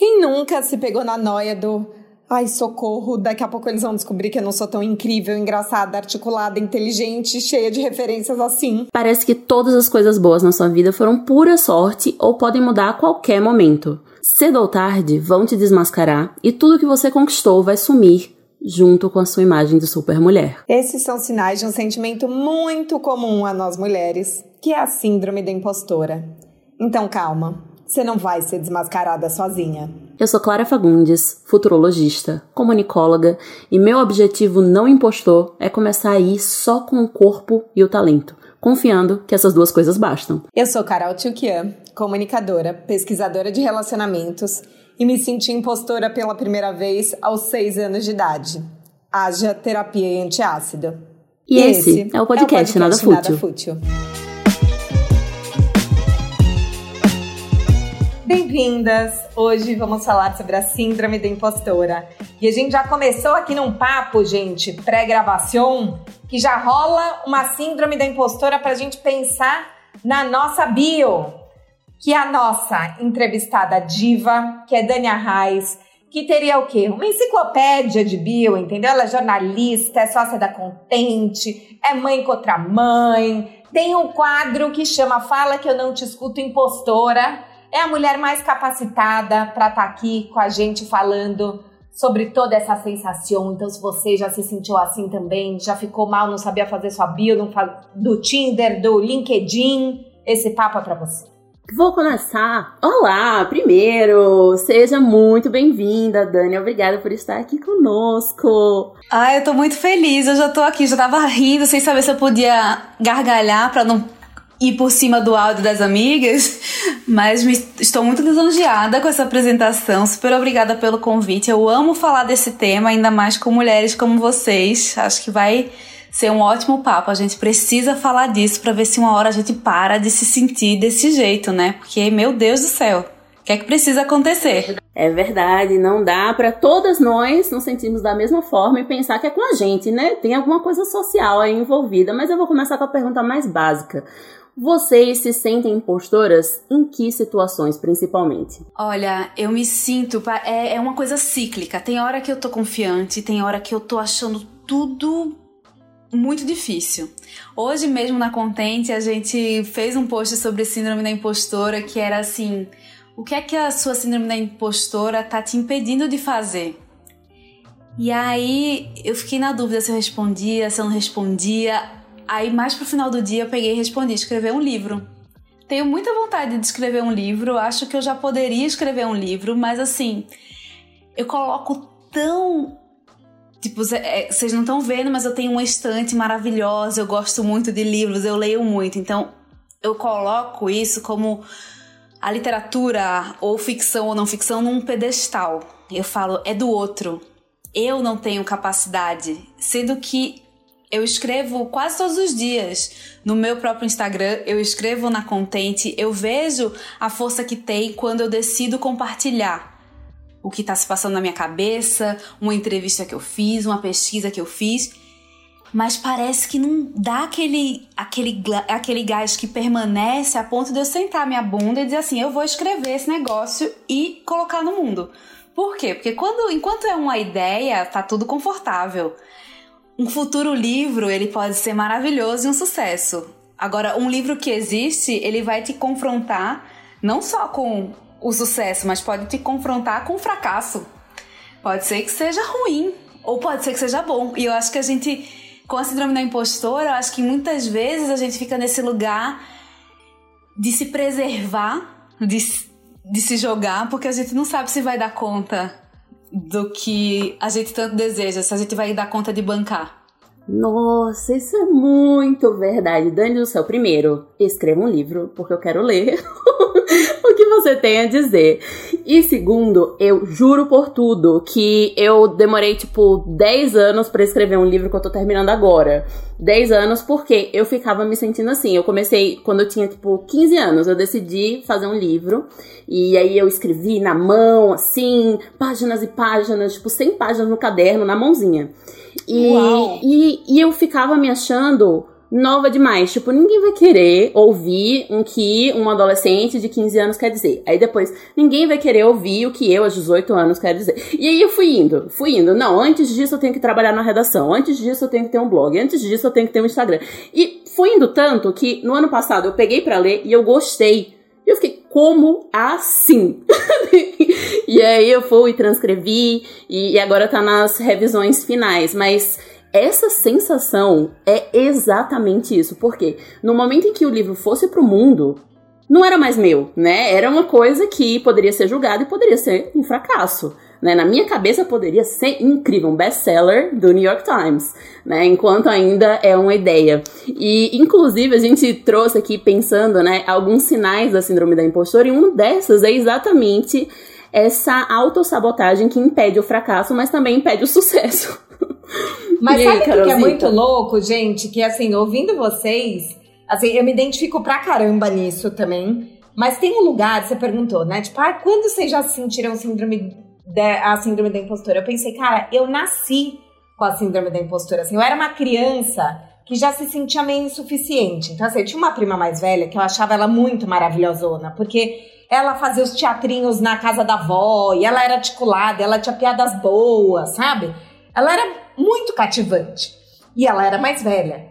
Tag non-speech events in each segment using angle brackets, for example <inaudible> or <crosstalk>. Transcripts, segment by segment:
Quem nunca se pegou na noia do Ai, socorro, daqui a pouco eles vão descobrir que eu não sou tão incrível, engraçada, articulada, inteligente, cheia de referências assim. Parece que todas as coisas boas na sua vida foram pura sorte ou podem mudar a qualquer momento. Cedo ou tarde vão te desmascarar e tudo que você conquistou vai sumir junto com a sua imagem de supermulher. Esses são sinais de um sentimento muito comum a nós mulheres, que é a síndrome da impostora. Então calma, você não vai ser desmascarada sozinha. Eu sou Clara Fagundes, futurologista, comunicóloga, e meu objetivo não impostor é começar a ir só com o corpo e o talento, confiando que essas duas coisas bastam. Eu sou Carol Tchukian, comunicadora, pesquisadora de relacionamentos, e me senti impostora pela primeira vez aos seis anos de idade. Haja terapia antiácido. E, e esse, esse é o podcast, é o podcast Nada, Fútil. Nada Fútil. Bem-vindas! Hoje vamos falar sobre a síndrome da impostora. E a gente já começou aqui num papo, gente, pré-gravação, que já rola uma síndrome da impostora para a gente pensar na nossa bio, que é a nossa entrevistada diva, que é Dania Reis, que teria o quê? Uma enciclopédia de bio, entendeu? Ela é jornalista, é sócia da Contente, é mãe contra mãe, tem um quadro que chama Fala que eu não te escuto impostora, é a mulher mais capacitada para estar tá aqui com a gente falando sobre toda essa sensação. Então, se você já se sentiu assim também, já ficou mal, não sabia fazer sua bio do Tinder, do LinkedIn, esse papo é para você. Vou começar. Olá, primeiro, seja muito bem-vinda, Dani. Obrigada por estar aqui conosco. Ai, eu tô muito feliz. Eu já tô aqui, já tava rindo, sem saber se eu podia gargalhar para não ir por cima do áudio das amigas, mas me, estou muito lisonjeada com essa apresentação. Super obrigada pelo convite. Eu amo falar desse tema, ainda mais com mulheres como vocês. Acho que vai ser um ótimo papo. A gente precisa falar disso para ver se uma hora a gente para de se sentir desse jeito, né? Porque, meu Deus do céu, o que é que precisa acontecer? É verdade, não dá para todas nós nos sentirmos da mesma forma e pensar que é com a gente, né? Tem alguma coisa social aí envolvida, mas eu vou começar com a pergunta mais básica. Vocês se sentem impostoras em que situações, principalmente? Olha, eu me sinto. É, é uma coisa cíclica. Tem hora que eu tô confiante, tem hora que eu tô achando tudo muito difícil. Hoje mesmo na Contente a gente fez um post sobre síndrome da impostora que era assim: o que é que a sua síndrome da impostora tá te impedindo de fazer? E aí eu fiquei na dúvida se eu respondia, se eu não respondia. Aí, mais pro final do dia, eu peguei e respondi: escrever um livro. Tenho muita vontade de escrever um livro, acho que eu já poderia escrever um livro, mas assim, eu coloco tão. Tipo, é, vocês não estão vendo, mas eu tenho uma estante maravilhosa, eu gosto muito de livros, eu leio muito, então eu coloco isso como a literatura, ou ficção ou não ficção, num pedestal. Eu falo, é do outro. Eu não tenho capacidade. Sendo que eu escrevo quase todos os dias no meu próprio Instagram, eu escrevo na Contente, eu vejo a força que tem quando eu decido compartilhar o que está se passando na minha cabeça, uma entrevista que eu fiz, uma pesquisa que eu fiz. Mas parece que não dá aquele, aquele, aquele gás que permanece a ponto de eu sentar minha bunda e dizer assim: eu vou escrever esse negócio e colocar no mundo. Por quê? Porque quando, enquanto é uma ideia, tá tudo confortável um futuro livro, ele pode ser maravilhoso e um sucesso. Agora, um livro que existe, ele vai te confrontar não só com o sucesso, mas pode te confrontar com o fracasso. Pode ser que seja ruim, ou pode ser que seja bom. E eu acho que a gente, com a síndrome da impostora, eu acho que muitas vezes a gente fica nesse lugar de se preservar, de, de se jogar, porque a gente não sabe se vai dar conta do que a gente tanto deseja, se a gente vai dar conta de bancar. Nossa, isso é muito verdade. Dani do céu, primeiro, escreva um livro, porque eu quero ler <laughs> o que você tem a dizer. E segundo, eu juro por tudo que eu demorei tipo 10 anos para escrever um livro que eu tô terminando agora. 10 anos porque eu ficava me sentindo assim. Eu comecei quando eu tinha tipo 15 anos, eu decidi fazer um livro e aí eu escrevi na mão, assim, páginas e páginas, tipo 100 páginas no caderno, na mãozinha. E, e, e eu ficava me achando nova demais. Tipo, ninguém vai querer ouvir um que um adolescente de 15 anos quer dizer. Aí depois, ninguém vai querer ouvir o que eu, aos 18 anos, quero dizer. E aí eu fui indo, fui indo. Não, antes disso eu tenho que trabalhar na redação. Antes disso eu tenho que ter um blog. Antes disso eu tenho que ter um Instagram. E fui indo tanto que no ano passado eu peguei para ler e eu gostei. Como assim? <laughs> e aí eu fui, transcrevi e, e agora tá nas revisões finais. Mas essa sensação é exatamente isso. Porque no momento em que o livro fosse pro mundo, não era mais meu, né? Era uma coisa que poderia ser julgada e poderia ser um fracasso. Né? Na minha cabeça poderia ser incrível, um best-seller do New York Times, né? Enquanto ainda é uma ideia. E, inclusive, a gente trouxe aqui pensando, né, alguns sinais da síndrome da impostora, e uma dessas é exatamente essa autossabotagem que impede o fracasso, mas também impede o sucesso. <laughs> Mas e sabe o que é muito louco, gente? Que assim, ouvindo vocês, assim, eu me identifico pra caramba nisso também. Mas tem um lugar, você perguntou, né? Tipo, ah, quando vocês já sentiram síndrome de, a síndrome da impostora? Eu pensei, cara, eu nasci com a síndrome da impostora. Assim, eu era uma criança que já se sentia meio insuficiente. Então, assim, eu tinha uma prima mais velha que eu achava ela muito maravilhosona, porque ela fazia os teatrinhos na casa da avó, e ela era articulada, ela tinha piadas boas, sabe? Ela era muito cativante. E ela era mais velha.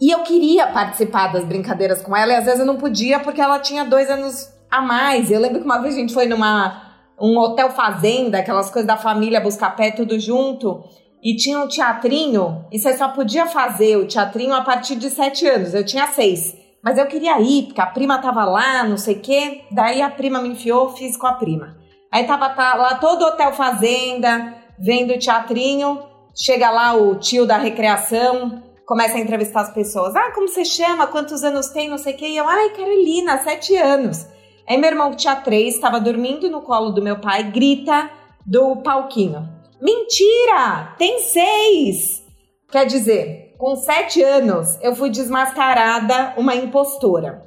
E eu queria participar das brincadeiras com ela, e às vezes eu não podia porque ela tinha dois anos a mais. Eu lembro que uma vez a gente foi numa um hotel fazenda, aquelas coisas da família buscar pé tudo junto. E tinha um teatrinho, e você só podia fazer o teatrinho a partir de sete anos. Eu tinha seis. Mas eu queria ir, porque a prima tava lá, não sei o quê. Daí a prima me enfiou, fiz com a prima. Aí tava tá, lá todo o hotel fazenda, vendo o teatrinho. Chega lá o tio da recreação, começa a entrevistar as pessoas. Ah, como você chama? Quantos anos tem? Não sei o quê. E eu, ai, Carolina, sete anos. Aí meu irmão, que tinha três, estava dormindo no colo do meu pai, grita do palquinho. Mentira! Tem seis! Quer dizer, com sete anos, eu fui desmascarada uma impostora.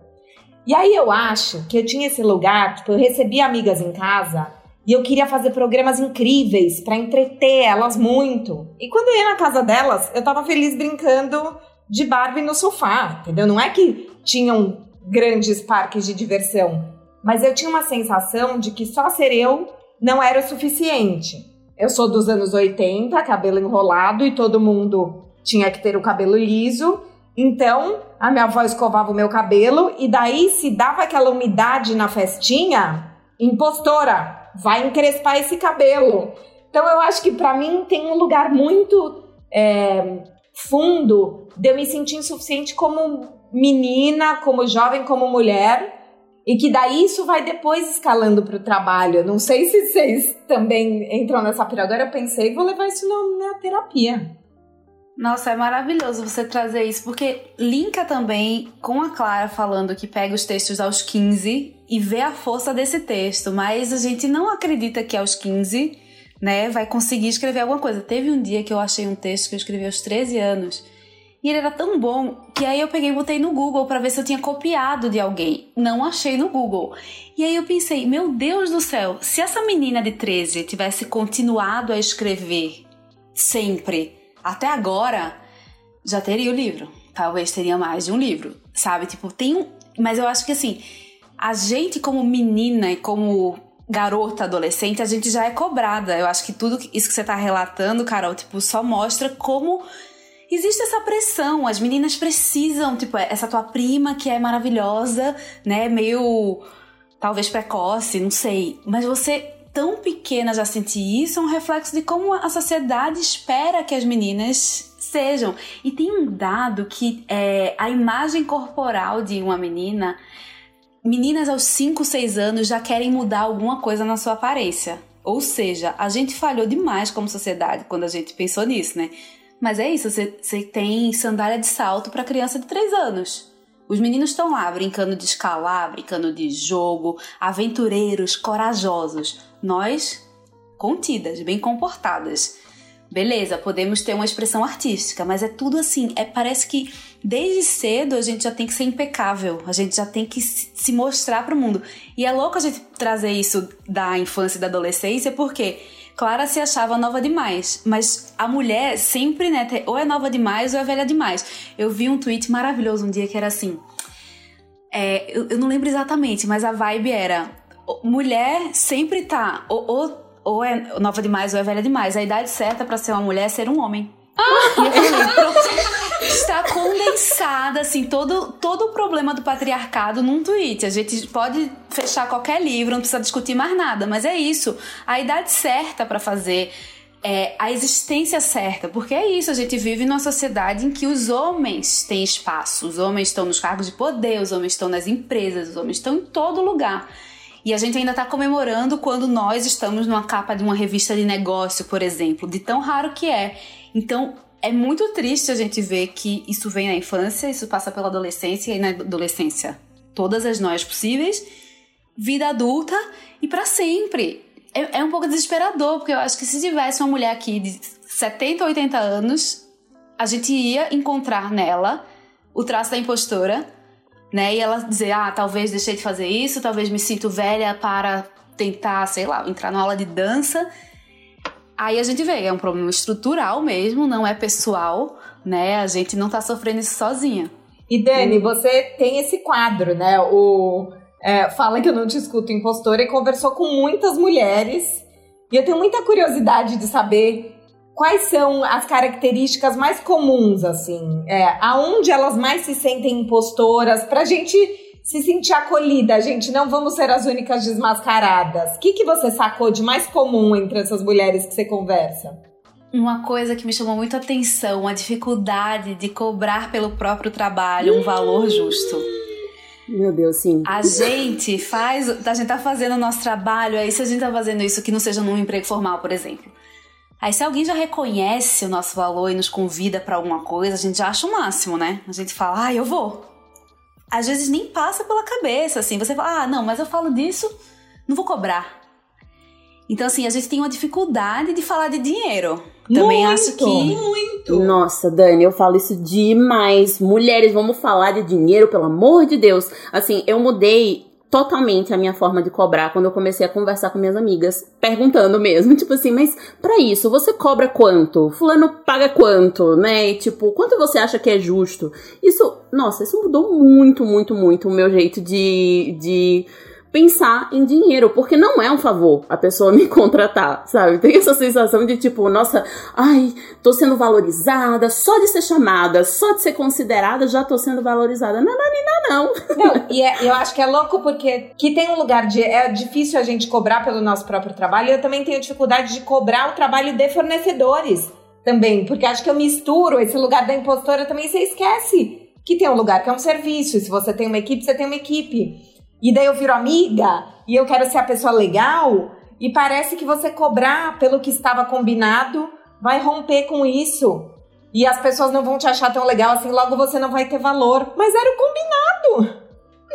E aí eu acho que eu tinha esse lugar, tipo, eu recebia amigas em casa e eu queria fazer programas incríveis para entreter elas muito. E quando eu ia na casa delas, eu tava feliz brincando de Barbie no sofá, entendeu? Não é que tinham grandes parques de diversão, mas eu tinha uma sensação de que só ser eu não era o suficiente. Eu sou dos anos 80, cabelo enrolado e todo mundo tinha que ter o cabelo liso. Então, a minha avó escovava o meu cabelo e daí se dava aquela umidade na festinha, impostora, vai encrespar esse cabelo. Então eu acho que para mim tem um lugar muito é, fundo de eu me sentir insuficiente como menina, como jovem, como mulher. E que daí isso vai depois escalando para o trabalho. Não sei se vocês também entram nessa pira. Agora eu pensei, vou levar isso na terapia. Nossa, é maravilhoso você trazer isso, porque linka também com a Clara falando que pega os textos aos 15 e vê a força desse texto, mas a gente não acredita que aos 15, né, vai conseguir escrever alguma coisa. Teve um dia que eu achei um texto que eu escrevi aos 13 anos, e ele era tão bom que aí eu peguei e botei no Google para ver se eu tinha copiado de alguém. Não achei no Google. E aí eu pensei, meu Deus do céu, se essa menina de 13 tivesse continuado a escrever sempre até agora, já teria o livro. Talvez teria mais de um livro, sabe? Tipo, tem um. Mas eu acho que assim, a gente, como menina e como garota, adolescente, a gente já é cobrada. Eu acho que tudo isso que você tá relatando, Carol, tipo, só mostra como existe essa pressão. As meninas precisam, tipo, essa tua prima que é maravilhosa, né? Meio talvez precoce, não sei. Mas você tão pequena já sentir isso é um reflexo de como a sociedade espera que as meninas sejam. E tem um dado que é, a imagem corporal de uma menina, meninas aos 5, 6 anos já querem mudar alguma coisa na sua aparência. Ou seja, a gente falhou demais como sociedade quando a gente pensou nisso, né? Mas é isso, você, tem sandália de salto para criança de 3 anos. Os meninos estão lá brincando de escalar, brincando de jogo, aventureiros, corajosos. Nós, contidas, bem comportadas. Beleza, podemos ter uma expressão artística, mas é tudo assim, é parece que desde cedo a gente já tem que ser impecável, a gente já tem que se mostrar para o mundo. E é louco a gente trazer isso da infância e da adolescência, porque Clara se achava nova demais, mas a mulher sempre, né, ou é nova demais ou é velha demais. Eu vi um tweet maravilhoso um dia que era assim. É, eu, eu, não lembro exatamente, mas a vibe era: mulher sempre tá ou, ou, ou é nova demais ou é velha demais. A idade certa para ser uma mulher é ser um homem. Ah! E eu falei, <laughs> está condensada, assim, todo, todo o problema do patriarcado num tweet. A gente pode fechar qualquer livro, não precisa discutir mais nada, mas é isso. A idade certa para fazer é, a existência certa, porque é isso, a gente vive numa sociedade em que os homens têm espaço, os homens estão nos cargos de poder, os homens estão nas empresas, os homens estão em todo lugar. E a gente ainda está comemorando quando nós estamos numa capa de uma revista de negócio, por exemplo, de tão raro que é. Então, é muito triste a gente ver que isso vem na infância, isso passa pela adolescência e na adolescência todas as noias possíveis, vida adulta e para sempre. É, é, um pouco desesperador, porque eu acho que se tivesse uma mulher aqui de 70, 80 anos, a gente ia encontrar nela o traço da impostora, né? E ela dizer, ah, talvez deixei de fazer isso, talvez me sinto velha para tentar, sei lá, entrar numa aula de dança Aí a gente vê, é um problema estrutural mesmo, não é pessoal, né? A gente não tá sofrendo isso sozinha. E Dani, você tem esse quadro, né? O é, Fala que eu não te escuto impostora e conversou com muitas mulheres. E eu tenho muita curiosidade de saber quais são as características mais comuns, assim, é, aonde elas mais se sentem impostoras, pra gente se sentir acolhida, gente. Não vamos ser as únicas desmascaradas. O que, que você sacou de mais comum entre essas mulheres que você conversa? Uma coisa que me chamou muito a atenção, a dificuldade de cobrar pelo próprio trabalho um valor justo. Meu Deus, sim. A gente faz, a gente tá fazendo o nosso trabalho, aí se a gente tá fazendo isso que não seja num emprego formal, por exemplo. Aí se alguém já reconhece o nosso valor e nos convida para alguma coisa, a gente já acha o máximo, né? A gente fala, ah, eu vou às vezes nem passa pela cabeça, assim. Você fala, ah, não, mas eu falo disso, não vou cobrar. Então, assim, a gente tem uma dificuldade de falar de dinheiro. Também muito, acho que. Muito! Nossa, Dani, eu falo isso demais. Mulheres, vamos falar de dinheiro, pelo amor de Deus. Assim, eu mudei totalmente a minha forma de cobrar quando eu comecei a conversar com minhas amigas, perguntando mesmo, <laughs> tipo assim, mas para isso você cobra quanto? Fulano paga quanto, né? E, tipo, quanto você acha que é justo? Isso, nossa, isso mudou muito, muito, muito o meu jeito de, de pensar em dinheiro, porque não é um favor a pessoa me <laughs> contratar, sabe? Tem essa sensação de tipo, nossa, ai, tô sendo valorizada, só de ser chamada, só de ser considerada, já tô sendo valorizada. Não, não, não, não. Não, <laughs> e é, eu acho que é louco porque que tem um lugar de. É difícil a gente cobrar pelo nosso próprio trabalho, eu também tenho dificuldade de cobrar o trabalho de fornecedores também, porque acho que eu misturo esse lugar da impostora também, você esquece que tem um lugar que é um serviço, se você tem uma equipe, você tem uma equipe e daí eu viro amiga e eu quero ser a pessoa legal, e parece que você cobrar pelo que estava combinado vai romper com isso. E as pessoas não vão te achar tão legal assim, logo você não vai ter valor. Mas era o combinado.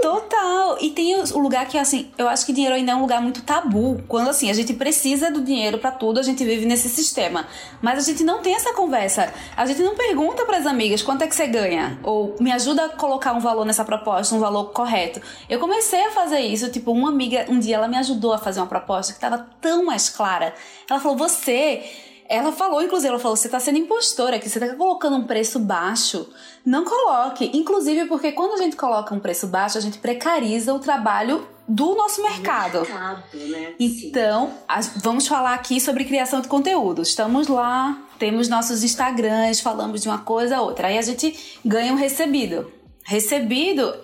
Total! E tem o lugar que, assim, eu acho que dinheiro ainda é um lugar muito tabu. Quando, assim, a gente precisa do dinheiro para tudo, a gente vive nesse sistema. Mas a gente não tem essa conversa. A gente não pergunta para as amigas quanto é que você ganha. Ou me ajuda a colocar um valor nessa proposta, um valor correto. Eu comecei a fazer isso, tipo, uma amiga, um dia ela me ajudou a fazer uma proposta que tava tão mais clara. Ela falou: você ela falou, inclusive, ela falou: você tá sendo impostora, que você tá colocando um preço baixo. Não coloque. Inclusive, porque quando a gente coloca um preço baixo, a gente precariza o trabalho do nosso mercado. mercado né? Então, vamos falar aqui sobre criação de conteúdo. Estamos lá, temos nossos Instagrams, falamos de uma coisa a outra. Aí a gente ganha um recebido. Recebido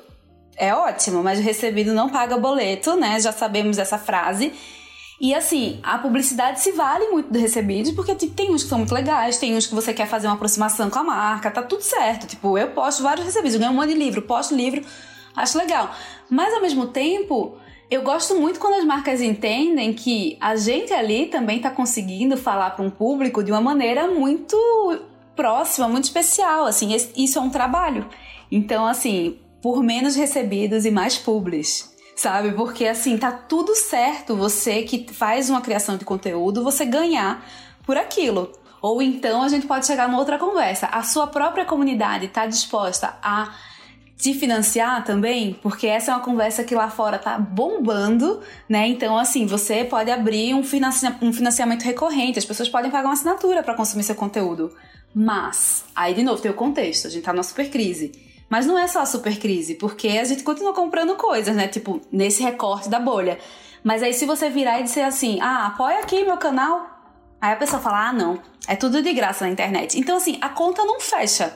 é ótimo, mas o recebido não paga boleto, né? Já sabemos essa frase. E assim, a publicidade se vale muito do recebidos, porque tipo, tem uns que são muito legais, tem uns que você quer fazer uma aproximação com a marca, tá tudo certo. Tipo, eu posto vários recebidos, eu ganho um monte de livro, posto livro, acho legal. Mas ao mesmo tempo, eu gosto muito quando as marcas entendem que a gente ali também tá conseguindo falar para um público de uma maneira muito próxima, muito especial, assim, isso é um trabalho. Então, assim, por menos recebidos e mais publis sabe? Porque assim, tá tudo certo você que faz uma criação de conteúdo, você ganhar por aquilo. Ou então a gente pode chegar numa outra conversa. A sua própria comunidade está disposta a te financiar também, porque essa é uma conversa que lá fora tá bombando, né? Então, assim, você pode abrir um, um financiamento recorrente, as pessoas podem pagar uma assinatura para consumir seu conteúdo. Mas, aí de novo tem o contexto, a gente tá numa super crise. Mas não é só a super crise, porque a gente continua comprando coisas, né? Tipo, nesse recorte da bolha. Mas aí se você virar e dizer assim, ah, apoia aqui meu canal, aí a pessoa fala, ah, não, é tudo de graça na internet. Então, assim, a conta não fecha.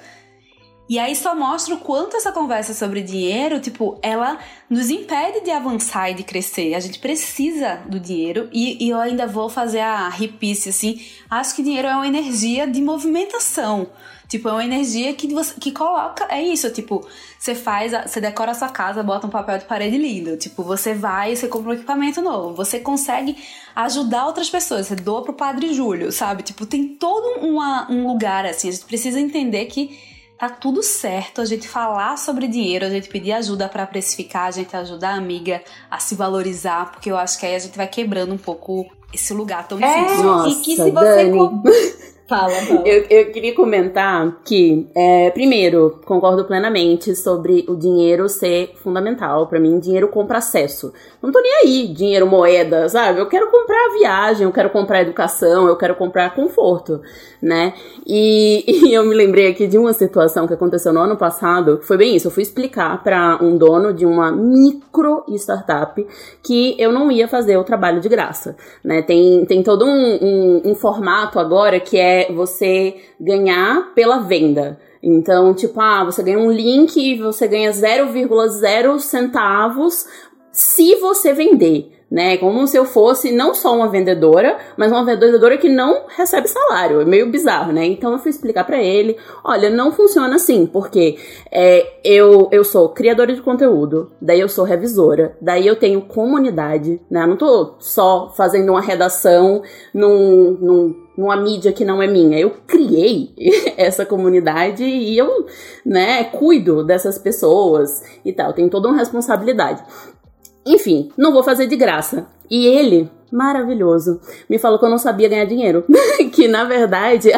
E aí só mostra o quanto essa conversa sobre dinheiro, tipo, ela nos impede de avançar e de crescer. A gente precisa do dinheiro e, e eu ainda vou fazer a ripice assim. Acho que dinheiro é uma energia de movimentação. Tipo, é uma energia que você que coloca. É isso, tipo, você faz, você decora a sua casa, bota um papel de parede lindo. Tipo, você vai, você compra um equipamento novo. Você consegue ajudar outras pessoas. Você doa pro Padre Júlio, sabe? Tipo, tem todo uma, um lugar assim. A gente precisa entender que tá tudo certo a gente falar sobre dinheiro, a gente pedir ajuda para precificar, a gente ajudar a amiga a se valorizar, porque eu acho que aí a gente vai quebrando um pouco esse lugar tão é, difícil. Nossa, e que se você Dani. <laughs> Fala, fala. Eu, eu queria comentar que, é, primeiro, concordo plenamente sobre o dinheiro ser fundamental. para mim, dinheiro compra acesso. Não tô nem aí, dinheiro moeda, sabe? Eu quero comprar viagem, eu quero comprar educação, eu quero comprar conforto, né? E, <laughs> e eu me lembrei aqui de uma situação que aconteceu no ano passado. Foi bem isso, eu fui explicar para um dono de uma micro startup que eu não ia fazer o trabalho de graça, né? Tem, tem todo um, um, um formato agora que é você ganhar pela venda. Então, tipo, ah, você ganha um link e você ganha 0,0 centavos se você vender né? Como se eu fosse não só uma vendedora, mas uma vendedora que não recebe salário. É meio bizarro, né? Então eu fui explicar para ele: olha, não funciona assim, porque é, eu, eu sou criadora de conteúdo, daí eu sou revisora, daí eu tenho comunidade, né? Eu não tô só fazendo uma redação num, num numa mídia que não é minha. Eu criei <laughs> essa comunidade e eu, né, cuido dessas pessoas e tal. Tenho toda uma responsabilidade. Enfim, não vou fazer de graça. E ele, maravilhoso, me falou que eu não sabia ganhar dinheiro. <laughs> que na verdade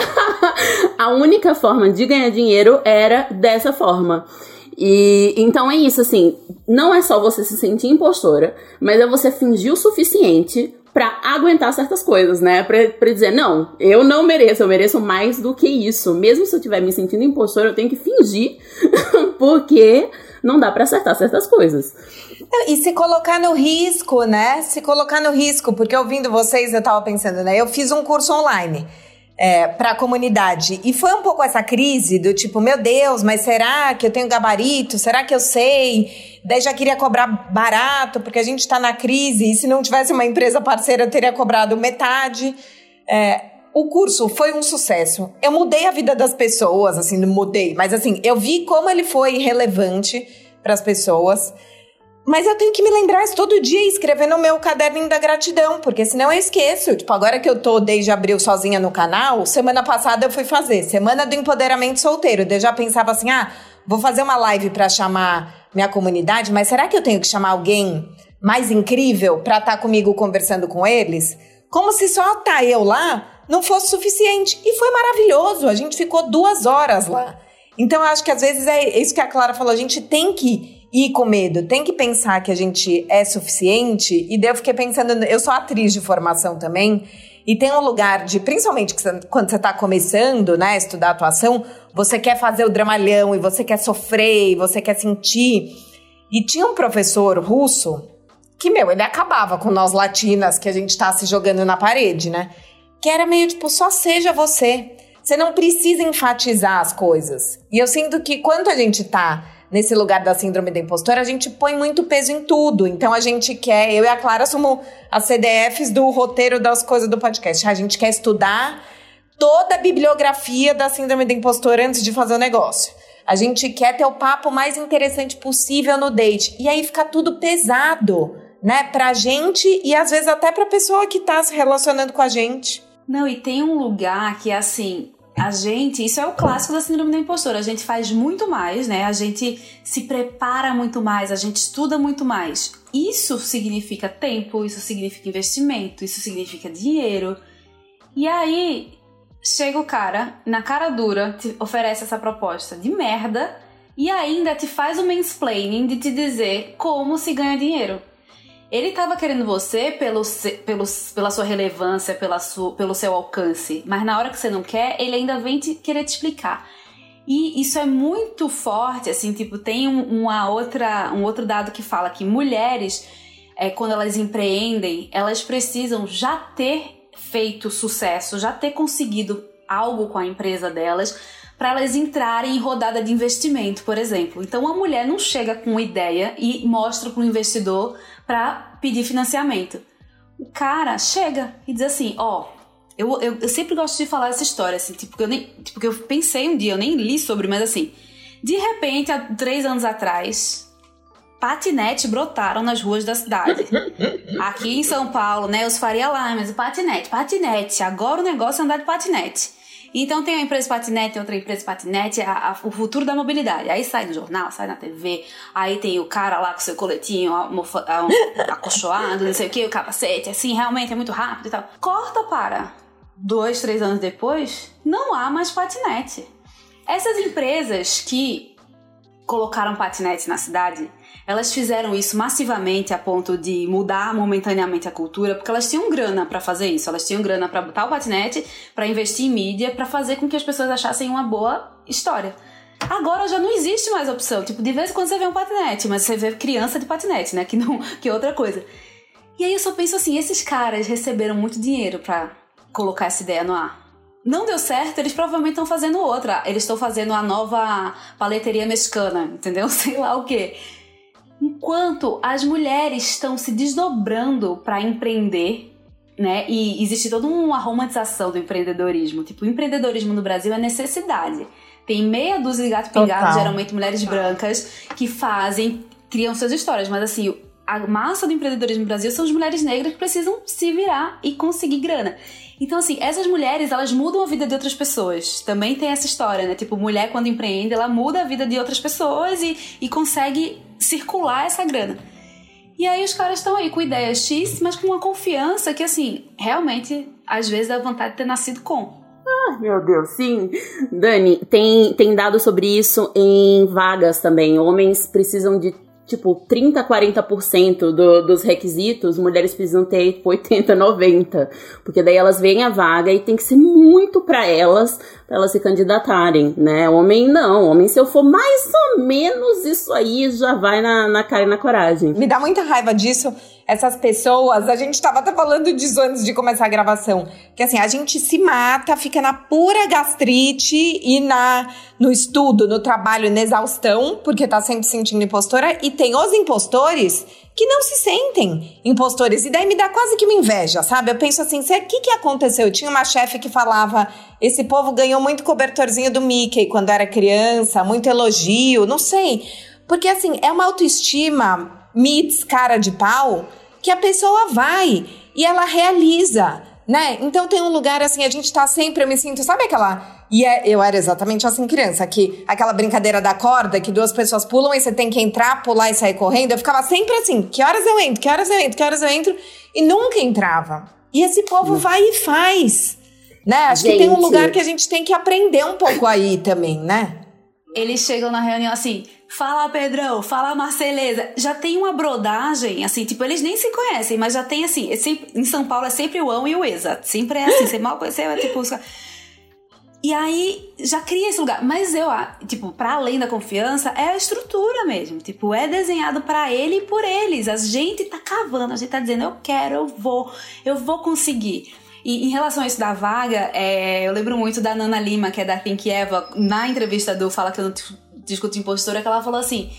<laughs> a única forma de ganhar dinheiro era dessa forma. E então é isso, assim, não é só você se sentir impostora, mas é você fingir o suficiente para aguentar certas coisas, né? Pra, pra dizer, não, eu não mereço, eu mereço mais do que isso. Mesmo se eu estiver me sentindo impostora, eu tenho que fingir, <laughs> porque não dá para acertar certas coisas. E se colocar no risco, né? Se colocar no risco, porque ouvindo vocês, eu tava pensando, né? Eu fiz um curso online. É, para a comunidade. E foi um pouco essa crise do tipo, meu Deus, mas será que eu tenho gabarito? Será que eu sei? Daí já queria cobrar barato, porque a gente está na crise, e se não tivesse uma empresa parceira, eu teria cobrado metade. É, o curso foi um sucesso. Eu mudei a vida das pessoas, assim, não mudei, mas assim, eu vi como ele foi relevante para as pessoas. Mas eu tenho que me lembrar isso todo dia e escrever no meu caderninho da gratidão, porque senão eu esqueço. Tipo, agora que eu tô desde abril sozinha no canal, semana passada eu fui fazer Semana do Empoderamento Solteiro. Eu já pensava assim: ah, vou fazer uma live para chamar minha comunidade, mas será que eu tenho que chamar alguém mais incrível para estar tá comigo conversando com eles? Como se só tá eu lá não fosse suficiente. E foi maravilhoso. A gente ficou duas horas lá. Então, eu acho que às vezes é isso que a Clara falou: a gente tem que ir com medo, tem que pensar que a gente é suficiente. E daí eu fiquei pensando, eu sou atriz de formação também, e tem um lugar de, principalmente quando você está começando, né, estudar atuação, você quer fazer o dramalhão, e você quer sofrer, e você quer sentir. E tinha um professor russo que, meu, ele acabava com nós latinas que a gente tá se jogando na parede, né? Que era meio tipo, só seja você. Você não precisa enfatizar as coisas. E eu sinto que quando a gente tá nesse lugar da síndrome da impostora, a gente põe muito peso em tudo. Então a gente quer, eu e a Clara somos as CDFs do roteiro das coisas do podcast. A gente quer estudar toda a bibliografia da síndrome da impostora antes de fazer o negócio. A gente quer ter o papo mais interessante possível no date. E aí fica tudo pesado, né? Pra gente e às vezes até pra pessoa que tá se relacionando com a gente. Não, e tem um lugar que, assim, a gente, isso é o clássico da síndrome da impostora, a gente faz muito mais, né? A gente se prepara muito mais, a gente estuda muito mais. Isso significa tempo, isso significa investimento, isso significa dinheiro. E aí, chega o cara, na cara dura, te oferece essa proposta de merda e ainda te faz o mansplaining de te dizer como se ganha dinheiro. Ele tava querendo você pelo, pelo, pela sua relevância, pela sua, pelo seu alcance, mas na hora que você não quer, ele ainda vem te querer te explicar. E isso é muito forte, assim, tipo, tem uma outra, um outro dado que fala que mulheres, é, quando elas empreendem, elas precisam já ter feito sucesso, já ter conseguido algo com a empresa delas para elas entrarem em rodada de investimento, por exemplo. Então a mulher não chega com ideia e mostra para o investidor para pedir financiamento. O cara chega e diz assim: Ó, oh, eu, eu, eu, sempre gosto de falar essa história, assim, tipo, porque eu, nem, tipo, eu pensei um dia, eu nem li sobre, mas assim, de repente, há três anos atrás, patinete brotaram nas ruas da cidade. <laughs> Aqui em São Paulo, né, os Faria Limes, o patinete, patinete. Agora o negócio é andar de patinete. Então tem a empresa patinete, outra empresa patinete, a, a, o futuro da mobilidade. Aí sai no jornal, sai na TV, aí tem o cara lá com seu coletinho mofa, <laughs> acolchoado, não sei o que, o capacete, assim, realmente é muito rápido e tal. Corta para dois, três anos depois, não há mais patinete. Essas empresas que colocaram patinete na cidade elas fizeram isso massivamente a ponto de mudar momentaneamente a cultura, porque elas tinham grana para fazer isso. Elas tinham grana para botar o patinete, para investir em mídia, para fazer com que as pessoas achassem uma boa história. Agora já não existe mais opção. Tipo, de vez em quando você vê um patinete, mas você vê criança de patinete, né? Que não, que é outra coisa. E aí eu só penso assim, esses caras receberam muito dinheiro para colocar essa ideia no ar. Não deu certo, eles provavelmente estão fazendo outra. Eles estão fazendo a nova paleteria mexicana, entendeu? <laughs> Sei lá o quê. Enquanto as mulheres estão se desdobrando para empreender, né? E existe toda uma romantização do empreendedorismo. Tipo, o empreendedorismo no Brasil é necessidade. Tem meia dúzia de gato pingado, geralmente mulheres brancas, que fazem, criam suas histórias. Mas assim, a massa do empreendedorismo no Brasil são as mulheres negras que precisam se virar e conseguir grana. Então, assim, essas mulheres, elas mudam a vida de outras pessoas. Também tem essa história, né? Tipo, mulher quando empreende, ela muda a vida de outras pessoas e, e consegue circular essa grana. E aí os caras estão aí com ideias X, mas com uma confiança que, assim, realmente, às vezes dá vontade de ter nascido com. Ah, meu Deus, sim. Dani, tem, tem dado sobre isso em vagas também. Homens precisam de tipo, 30, 40% do, dos requisitos, mulheres precisam ter tipo, 80, 90. Porque daí elas veem a vaga e tem que ser muito para elas, para elas se candidatarem, né? Homem não. Homem, se eu for mais ou menos isso aí, já vai na, na cara e na coragem. Me dá muita raiva disso essas pessoas, a gente tava até falando disso antes de começar a gravação, que assim, a gente se mata, fica na pura gastrite e na no estudo, no trabalho, na exaustão, porque tá sempre sentindo impostora, e tem os impostores que não se sentem impostores. E daí me dá quase que uma inveja, sabe? Eu penso assim, o que, que aconteceu? Eu tinha uma chefe que falava: esse povo ganhou muito cobertorzinho do Mickey quando era criança, muito elogio, não sei. Porque assim, é uma autoestima meets cara de pau que a pessoa vai e ela realiza, né? Então tem um lugar assim, a gente tá sempre, eu me sinto, sabe aquela. E é, eu era exatamente assim criança, que aquela brincadeira da corda, que duas pessoas pulam e você tem que entrar, pular e sair correndo. Eu ficava sempre assim: que horas eu entro, que horas eu entro, que horas eu entro, e nunca entrava. E esse povo vai e faz. Né? Acho gente. que tem um lugar que a gente tem que aprender um pouco aí também, né? Eles chegam na reunião assim, fala Pedrão, fala Marceleza. Já tem uma brodagem, assim, tipo, eles nem se conhecem, mas já tem assim, é sempre, em São Paulo é sempre o ão e o exa. Sempre é assim, você mal conheceu, é tipo. E aí já cria esse lugar. Mas eu, tipo, para além da confiança, é a estrutura mesmo. Tipo, é desenhado para ele e por eles. A gente tá cavando, a gente tá dizendo, eu quero, eu vou, eu vou conseguir. E em relação a isso da vaga, é, eu lembro muito da Nana Lima, que é da Think Eva, na entrevista do Fala que eu não discuto impostora, que ela falou assim: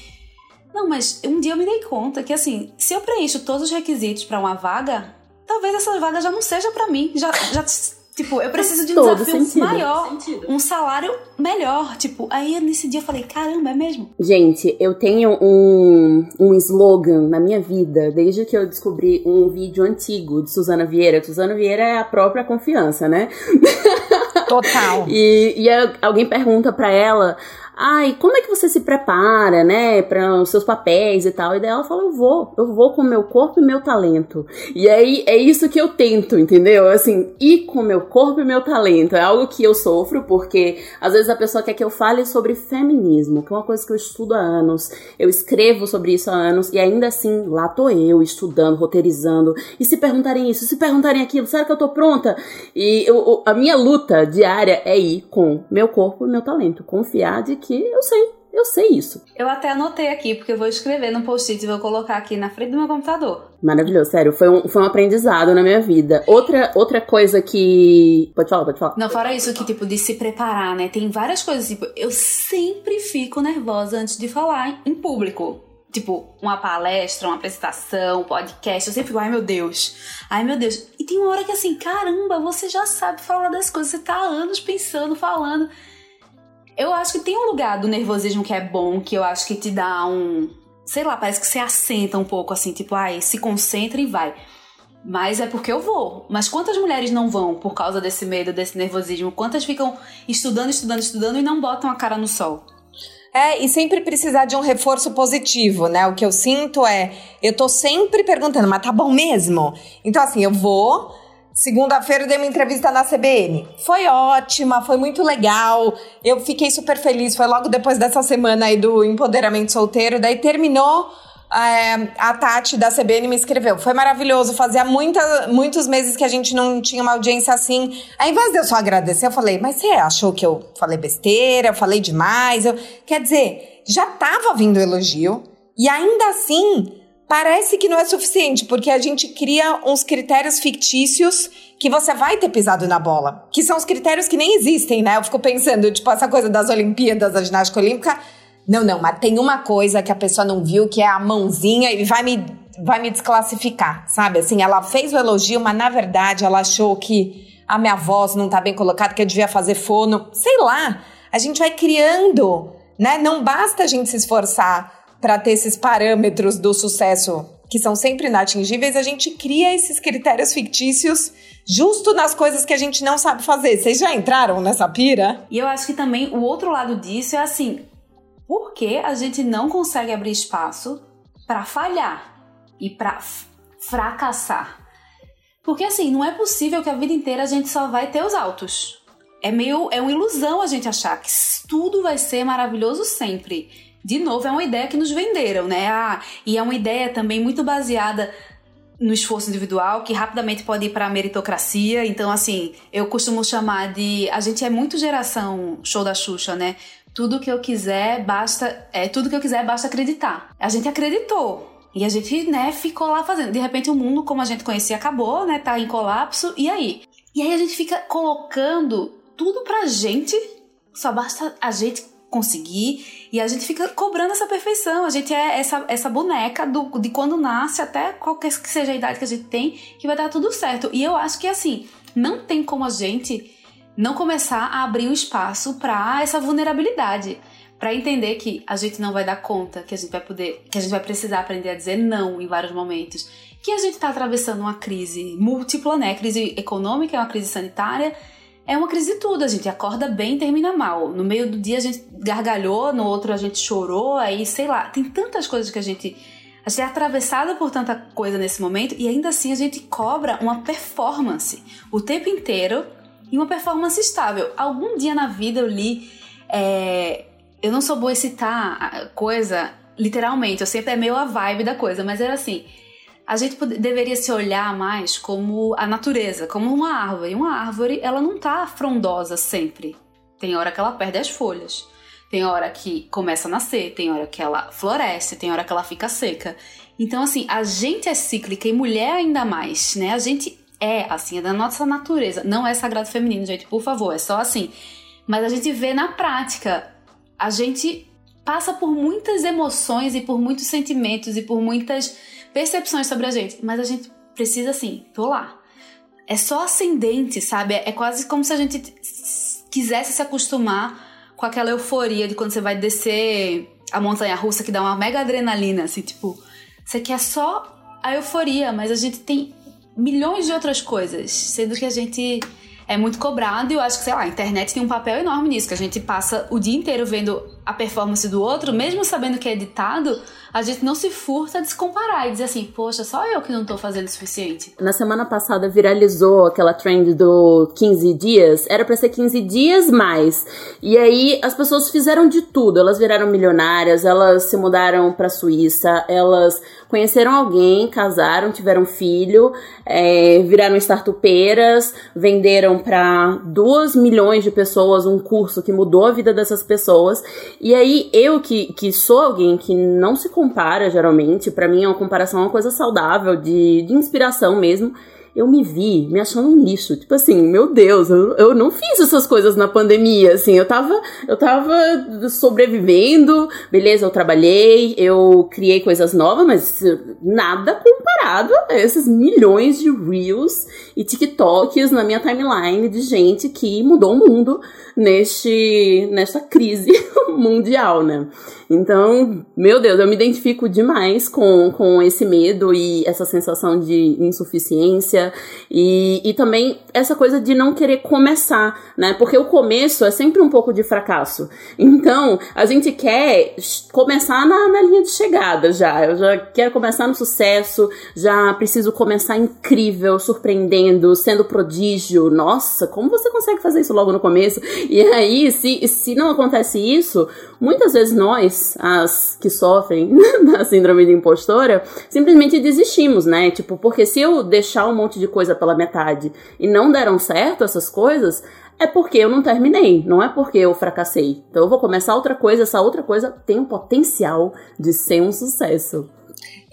Não, mas um dia eu me dei conta que assim, se eu preencho todos os requisitos para uma vaga, talvez essa vaga já não seja para mim. Já, já Tipo, eu preciso de um Todo desafio sentido. maior, sentido. um salário melhor. Tipo, aí nesse dia eu falei, caramba, é mesmo? Gente, eu tenho um, um slogan na minha vida, desde que eu descobri um vídeo antigo de Suzana Vieira. Suzana Vieira é a própria confiança, né? Total. <laughs> e, e alguém pergunta para ela ai, como é que você se prepara, né, para os seus papéis e tal? E daí ela fala, eu vou, eu vou com meu corpo e meu talento. E aí é isso que eu tento, entendeu? Assim, ir com meu corpo e meu talento. É algo que eu sofro, porque às vezes a pessoa quer que eu fale sobre feminismo, que é uma coisa que eu estudo há anos, eu escrevo sobre isso há anos, e ainda assim, lá tô eu, estudando, roteirizando. E se perguntarem isso, se perguntarem aquilo, será que eu tô pronta? E eu, a minha luta diária é ir com meu corpo e meu talento. Confiar de que eu sei, eu sei isso. Eu até anotei aqui, porque eu vou escrever no post-it e vou colocar aqui na frente do meu computador. Maravilhoso, sério. Foi um, foi um aprendizado na minha vida. Outra, outra coisa que. Pode falar, pode falar. Não, fora isso, que tipo, de se preparar, né? Tem várias coisas, tipo, eu sempre fico nervosa antes de falar em público. Tipo, uma palestra, uma apresentação, um podcast, eu sempre fico, ai meu Deus, ai meu Deus. E tem uma hora que assim, caramba, você já sabe falar das coisas, você tá há anos pensando, falando. Eu acho que tem um lugar do nervosismo que é bom, que eu acho que te dá um. Sei lá, parece que você assenta um pouco assim, tipo, ai, se concentra e vai. Mas é porque eu vou. Mas quantas mulheres não vão por causa desse medo, desse nervosismo? Quantas ficam estudando, estudando, estudando e não botam a cara no sol? É, e sempre precisar de um reforço positivo, né? O que eu sinto é, eu tô sempre perguntando, mas tá bom mesmo? Então, assim, eu vou, Segunda-feira eu dei uma entrevista na CBN. Foi ótima, foi muito legal. Eu fiquei super feliz. Foi logo depois dessa semana aí do empoderamento solteiro. Daí terminou. É, a Tati da CBN me escreveu. Foi maravilhoso. Fazia muita, muitos meses que a gente não tinha uma audiência assim. Ao invés de eu só agradecer, eu falei: Mas você achou que eu falei besteira? Eu falei demais? Eu... Quer dizer, já tava vindo elogio. E ainda assim, parece que não é suficiente, porque a gente cria uns critérios fictícios que você vai ter pisado na bola. Que são os critérios que nem existem, né? Eu fico pensando, tipo, essa coisa das Olimpíadas, da ginástica olímpica. Não, não, mas tem uma coisa que a pessoa não viu, que é a mãozinha, e vai me, vai me desclassificar, sabe? Assim, ela fez o elogio, mas na verdade ela achou que a minha voz não tá bem colocada, que eu devia fazer fono. Sei lá. A gente vai criando, né? Não basta a gente se esforçar para ter esses parâmetros do sucesso que são sempre inatingíveis, a gente cria esses critérios fictícios justo nas coisas que a gente não sabe fazer. Vocês já entraram nessa pira? E eu acho que também o outro lado disso é assim: por que a gente não consegue abrir espaço para falhar e para fracassar? Porque assim, não é possível que a vida inteira a gente só vai ter os altos. É meio é uma ilusão a gente achar que tudo vai ser maravilhoso sempre de novo, é uma ideia que nos venderam, né? Ah, e é uma ideia também muito baseada no esforço individual, que rapidamente pode ir para a meritocracia. Então, assim, eu costumo chamar de. A gente é muito geração show da Xuxa, né? Tudo que eu quiser, basta. É, tudo que eu quiser, basta acreditar. A gente acreditou. E a gente, né, ficou lá fazendo. De repente, o mundo, como a gente conhecia, acabou, né? Tá em colapso. E aí? E aí a gente fica colocando tudo pra gente. Só basta a gente conseguir. E a gente fica cobrando essa perfeição. A gente é essa, essa boneca do, de quando nasce até qualquer que seja a idade que a gente tem, que vai dar tudo certo. E eu acho que assim, não tem como a gente não começar a abrir um espaço para essa vulnerabilidade. Para entender que a gente não vai dar conta, que a gente vai poder, que a gente vai precisar aprender a dizer não em vários momentos, que a gente está atravessando uma crise múltipla, né? Crise econômica, é uma crise sanitária, é uma crise de tudo. A gente acorda bem e termina mal. No meio do dia a gente gargalhou, no outro a gente chorou, aí sei lá. Tem tantas coisas que a gente. A gente é atravessada por tanta coisa nesse momento e ainda assim a gente cobra uma performance o tempo inteiro e uma performance estável. Algum dia na vida eu li. É, eu não sou boa em citar coisa literalmente, eu sempre é meio a vibe da coisa, mas era assim a gente deveria se olhar mais como a natureza, como uma árvore. Uma árvore, ela não tá frondosa sempre. Tem hora que ela perde as folhas. Tem hora que começa a nascer, tem hora que ela floresce, tem hora que ela fica seca. Então, assim, a gente é cíclica e mulher ainda mais, né? A gente é assim, é da nossa natureza. Não é sagrado feminino, gente, por favor, é só assim. Mas a gente vê na prática, a gente passa por muitas emoções e por muitos sentimentos e por muitas percepções sobre a gente, mas a gente precisa assim, tô lá. É só ascendente, sabe? É quase como se a gente quisesse se acostumar com aquela euforia de quando você vai descer a montanha russa que dá uma mega adrenalina, assim, tipo, você quer só a euforia, mas a gente tem milhões de outras coisas, sendo que a gente é muito cobrado e eu acho que, sei lá, a internet tem um papel enorme nisso, que a gente passa o dia inteiro vendo a performance do outro, mesmo sabendo que é editado, a gente não se furta de se comparar e dizer assim, poxa, só eu que não tô fazendo o suficiente. Na semana passada viralizou aquela trend do 15 dias, era para ser 15 dias mais. E aí as pessoas fizeram de tudo, elas viraram milionárias, elas se mudaram pra Suíça, elas conheceram alguém, casaram, tiveram filho, é, viraram startupeiras, venderam para 2 milhões de pessoas um curso que mudou a vida dessas pessoas. E aí eu que, que sou alguém que não se compara geralmente, para mim é uma comparação uma coisa saudável, de, de inspiração mesmo eu me vi me achando um lixo. Tipo assim, meu Deus, eu, eu não fiz essas coisas na pandemia, assim, eu tava, eu tava sobrevivendo, beleza, eu trabalhei, eu criei coisas novas, mas nada comparado a esses milhões de Reels e TikToks na minha timeline de gente que mudou o mundo neste, nesta crise <laughs> mundial, né? Então, meu Deus, eu me identifico demais com, com esse medo e essa sensação de insuficiência e, e também essa coisa de não querer começar, né? Porque o começo é sempre um pouco de fracasso. <laughs> Então, a gente quer começar na, na linha de chegada já. Eu já quero começar no sucesso, já preciso começar incrível, surpreendendo, sendo prodígio. Nossa, como você consegue fazer isso logo no começo? E aí, se, se não acontece isso, muitas vezes nós, as que sofrem <laughs> da síndrome de impostora, simplesmente desistimos, né? Tipo, porque se eu deixar um monte de coisa pela metade e não deram certo essas coisas, é porque eu não terminei, não é porque eu fracassei. Então eu vou começar outra coisa, essa outra coisa tem o potencial de ser um sucesso.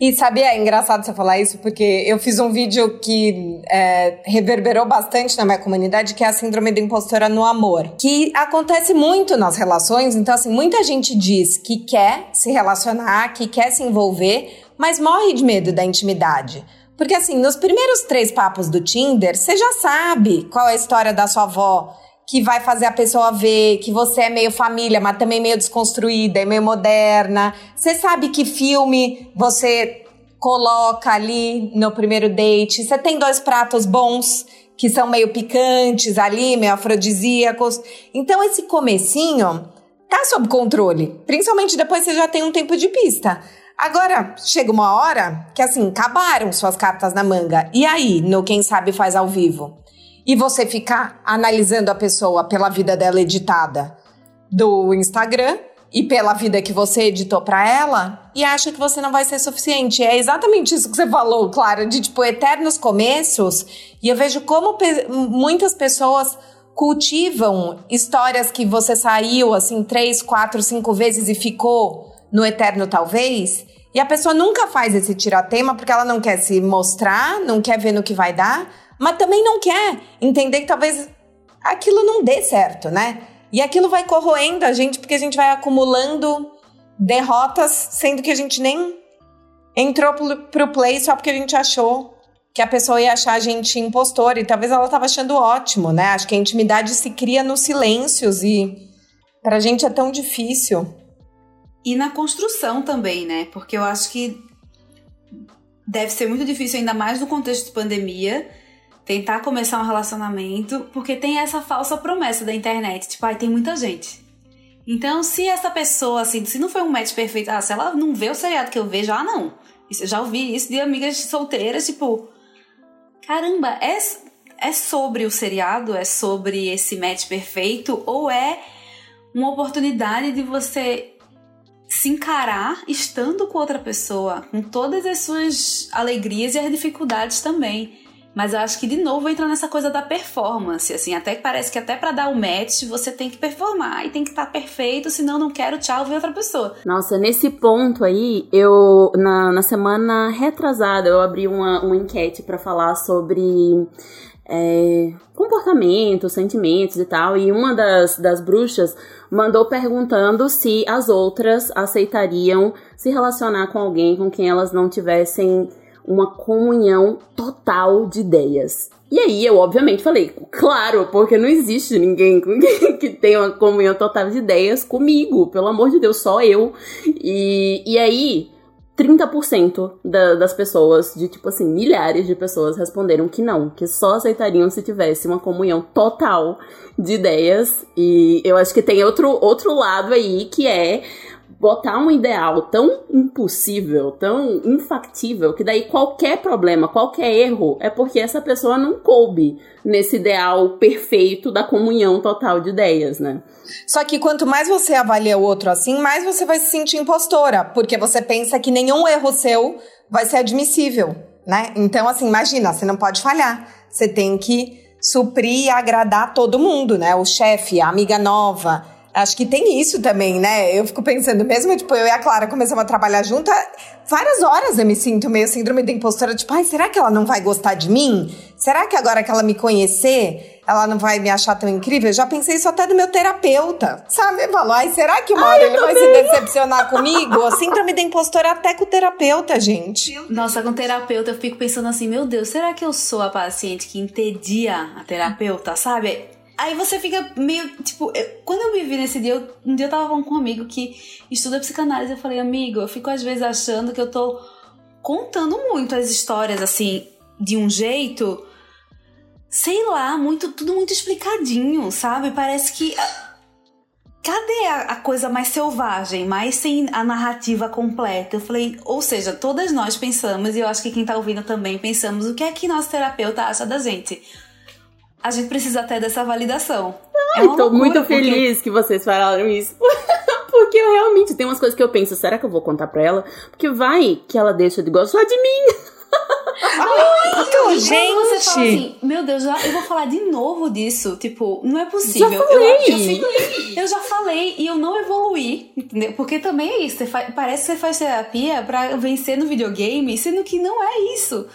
E sabia, é engraçado você falar isso, porque eu fiz um vídeo que é, reverberou bastante na minha comunidade, que é a síndrome da impostora no amor. Que acontece muito nas relações, então assim, muita gente diz que quer se relacionar, que quer se envolver, mas morre de medo da intimidade. Porque assim, nos primeiros três papos do Tinder, você já sabe qual é a história da sua avó, que vai fazer a pessoa ver que você é meio família, mas também meio desconstruída e meio moderna. Você sabe que filme você coloca ali no primeiro date. Você tem dois pratos bons que são meio picantes ali, meio afrodisíacos. Então esse comecinho tá sob controle, principalmente depois você já tem um tempo de pista. Agora, chega uma hora que assim, acabaram suas cartas na manga. E aí, no quem sabe faz ao vivo? E você ficar analisando a pessoa pela vida dela editada do Instagram e pela vida que você editou para ela e acha que você não vai ser suficiente. É exatamente isso que você falou, Clara, de tipo eternos começos. E eu vejo como pe muitas pessoas cultivam histórias que você saiu assim três, quatro, cinco vezes e ficou no eterno talvez. E a pessoa nunca faz esse tiratema porque ela não quer se mostrar, não quer ver no que vai dar mas também não quer entender que talvez aquilo não dê certo, né? E aquilo vai corroendo a gente porque a gente vai acumulando derrotas, sendo que a gente nem entrou pro play só porque a gente achou que a pessoa ia achar a gente impostor e talvez ela tava achando ótimo, né? Acho que a intimidade se cria nos silêncios e pra gente é tão difícil. E na construção também, né? Porque eu acho que deve ser muito difícil, ainda mais no contexto de pandemia, tentar começar um relacionamento, porque tem essa falsa promessa da internet, tipo, ai, tem muita gente. Então, se essa pessoa, assim, se não foi um match perfeito, ah, se ela não vê o seriado que eu vejo, ah, não. Isso, eu já ouvi isso de amigas solteiras, tipo, caramba, é, é sobre o seriado? É sobre esse match perfeito? Ou é uma oportunidade de você se encarar estando com outra pessoa, com todas as suas alegrias e as dificuldades também. Mas eu acho que de novo entra nessa coisa da performance, assim, até que parece que até para dar o match você tem que performar e tem que estar tá perfeito, senão não quero tchau ver outra pessoa. Nossa, nesse ponto aí, eu na, na semana retrasada eu abri uma, uma enquete para falar sobre é, sentimentos e tal, e uma das, das bruxas mandou perguntando se as outras aceitariam se relacionar com alguém com quem elas não tivessem uma comunhão total de ideias. E aí eu, obviamente, falei, claro, porque não existe ninguém <laughs> que tenha uma comunhão total de ideias comigo, pelo amor de Deus, só eu. E, e aí 30% da, das pessoas, de tipo assim, milhares de pessoas responderam que não, que só aceitariam se tivesse uma comunhão total de ideias. E eu acho que tem outro, outro lado aí que é botar um ideal tão impossível, tão infactível, que daí qualquer problema, qualquer erro é porque essa pessoa não coube nesse ideal perfeito da comunhão total de ideias, né? Só que quanto mais você avalia o outro assim, mais você vai se sentir impostora, porque você pensa que nenhum erro seu vai ser admissível, né? Então, assim, imagina, você não pode falhar. Você tem que suprir e agradar todo mundo, né? O chefe, a amiga nova, Acho que tem isso também, né? Eu fico pensando, mesmo, tipo, eu e a Clara começamos a trabalhar junto, várias horas eu me sinto meio síndrome da impostora, tipo, ai, será que ela não vai gostar de mim? Será que agora que ela me conhecer, ela não vai me achar tão incrível? Eu já pensei isso até do meu terapeuta, sabe? Falou, ai, será que uma hora ele vai se decepcionar comigo? <laughs> Síndrome da impostora até com o terapeuta, gente. Nossa, com o terapeuta eu fico pensando assim, meu Deus, será que eu sou a paciente que entedia a terapeuta, sabe? Aí você fica meio, tipo, eu, quando eu me vi nesse dia, eu, um dia eu tava falando com um amigo que estuda psicanálise, eu falei, amigo, eu fico às vezes achando que eu tô contando muito as histórias, assim, de um jeito, sei lá, muito, tudo muito explicadinho, sabe? Parece que. Ah, cadê a, a coisa mais selvagem, mais sem a narrativa completa? Eu falei, ou seja, todas nós pensamos, e eu acho que quem tá ouvindo também pensamos, o que é que nosso terapeuta acha da gente? A gente precisa até dessa validação. Ai, é tô muito feliz porque... que vocês falaram isso. <laughs> porque eu realmente tenho umas coisas que eu penso, será que eu vou contar pra ela? Porque vai que ela deixa de gostar de mim. <laughs> Muito, gente! Você fala assim, meu Deus, eu vou falar de novo disso. Tipo, não é possível. Já falei. Eu, eu, eu já falei e eu não evoluí, entendeu? Porque também é isso. Faz, parece que você faz terapia pra vencer no videogame, sendo que não é isso.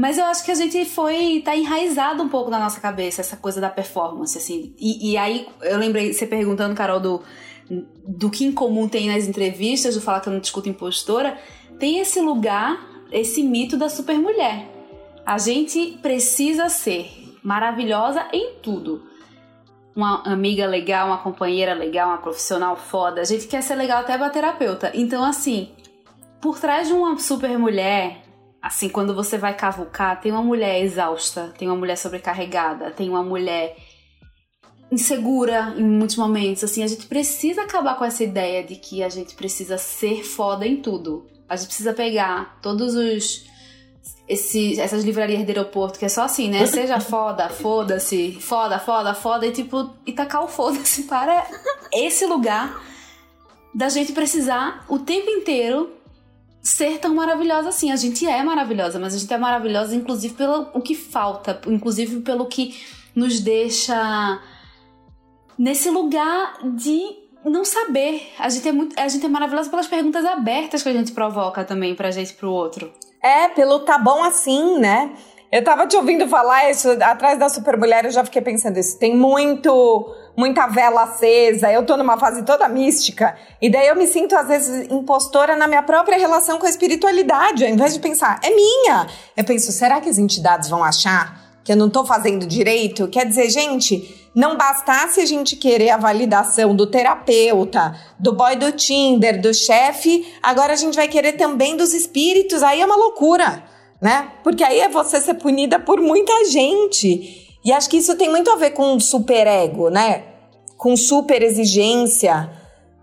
Mas eu acho que a gente foi. tá enraizado um pouco na nossa cabeça essa coisa da performance, assim. E, e aí eu lembrei, você perguntando, Carol, do, do que em comum tem nas entrevistas, do falar que eu não discuto impostora, tem esse lugar, esse mito da supermulher. A gente precisa ser maravilhosa em tudo. Uma amiga legal, uma companheira legal, uma profissional foda. A gente quer ser legal até pra terapeuta. Então, assim, por trás de uma supermulher, assim, quando você vai cavucar, tem uma mulher exausta, tem uma mulher sobrecarregada, tem uma mulher insegura em muitos momentos. Assim, a gente precisa acabar com essa ideia de que a gente precisa ser foda em tudo. A gente precisa pegar todos os esse, essas livrarias de aeroporto, que é só assim, né? Seja <laughs> foda, foda-se, foda, foda, foda, e tipo, e tacar o foda-se <laughs> para esse lugar da gente precisar o tempo inteiro ser tão maravilhosa assim. A gente é maravilhosa, mas a gente é maravilhosa inclusive pelo o que falta, inclusive pelo que nos deixa nesse lugar de não saber. A gente é muito, a gente é maravilhosa pelas perguntas abertas que a gente provoca também pra gente pro outro. É, pelo tá bom assim, né? Eu tava te ouvindo falar isso atrás da Supermulher, eu já fiquei pensando isso. Tem muito muita vela acesa, eu tô numa fase toda mística, e daí eu me sinto às vezes impostora na minha própria relação com a espiritualidade, ao invés de pensar, é minha. Eu penso, será que as entidades vão achar que eu não tô fazendo direito? Quer dizer, gente, não bastasse a gente querer a validação do terapeuta, do boy do Tinder, do chefe, agora a gente vai querer também dos espíritos, aí é uma loucura, né? Porque aí é você ser punida por muita gente. E acho que isso tem muito a ver com superego, né? com super exigência.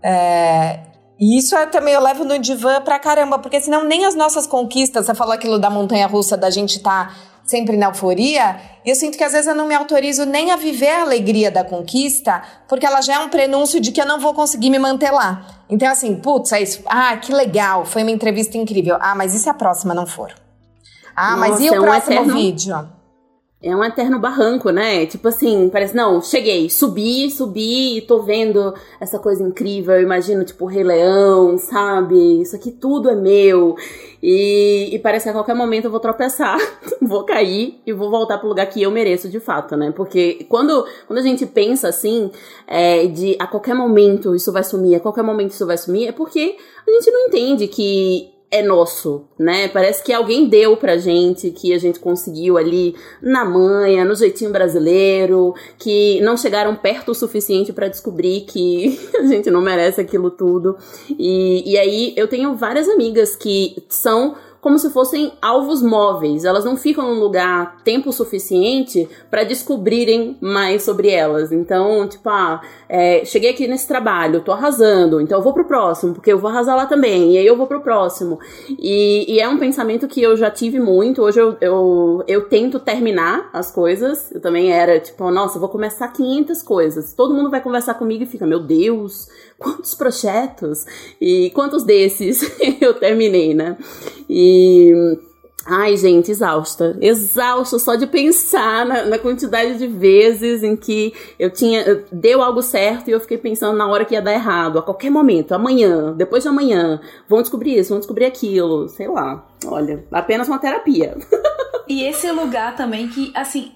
É, e isso é, também eu levo no divã pra caramba, porque senão nem as nossas conquistas, você falou aquilo da montanha russa, da gente estar tá sempre na euforia, e eu sinto que às vezes eu não me autorizo nem a viver a alegria da conquista, porque ela já é um prenúncio de que eu não vou conseguir me manter lá. Então, assim, putz, é isso. Ah, que legal, foi uma entrevista incrível. Ah, mas e se a próxima não for? Ah, Nossa, mas e o é próximo eterno... vídeo? É um eterno barranco, né? Tipo assim, parece, não, cheguei, subi, subi e tô vendo essa coisa incrível. Eu imagino, tipo, Rei Leão, sabe? Isso aqui tudo é meu. E, e parece que a qualquer momento eu vou tropeçar, <laughs> vou cair e vou voltar pro lugar que eu mereço de fato, né? Porque quando, quando a gente pensa assim, é, de a qualquer momento isso vai sumir, a qualquer momento isso vai sumir, é porque a gente não entende que é nosso, né? Parece que alguém deu pra gente, que a gente conseguiu ali na manha, no jeitinho brasileiro, que não chegaram perto o suficiente para descobrir que <laughs> a gente não merece aquilo tudo. E, e aí eu tenho várias amigas que são como se fossem alvos móveis. Elas não ficam num lugar tempo suficiente para descobrirem mais sobre elas. Então, tipo, ah, é, cheguei aqui nesse trabalho, tô arrasando, então eu vou pro próximo, porque eu vou arrasar lá também, e aí eu vou pro próximo. E, e é um pensamento que eu já tive muito. Hoje eu, eu, eu tento terminar as coisas. Eu também era, tipo, nossa, vou começar 500 coisas. Todo mundo vai conversar comigo e fica, meu Deus, quantos projetos e quantos desses <laughs> eu terminei, né? E Ai, gente, exausta. Exausta só de pensar na, na, quantidade de vezes em que eu tinha. Deu algo certo e eu fiquei pensando na hora que ia dar errado. A qualquer momento, amanhã, depois de amanhã, vão descobrir isso, vão descobrir aquilo. Sei lá. Olha, apenas uma terapia. e esse lugar também que, assim,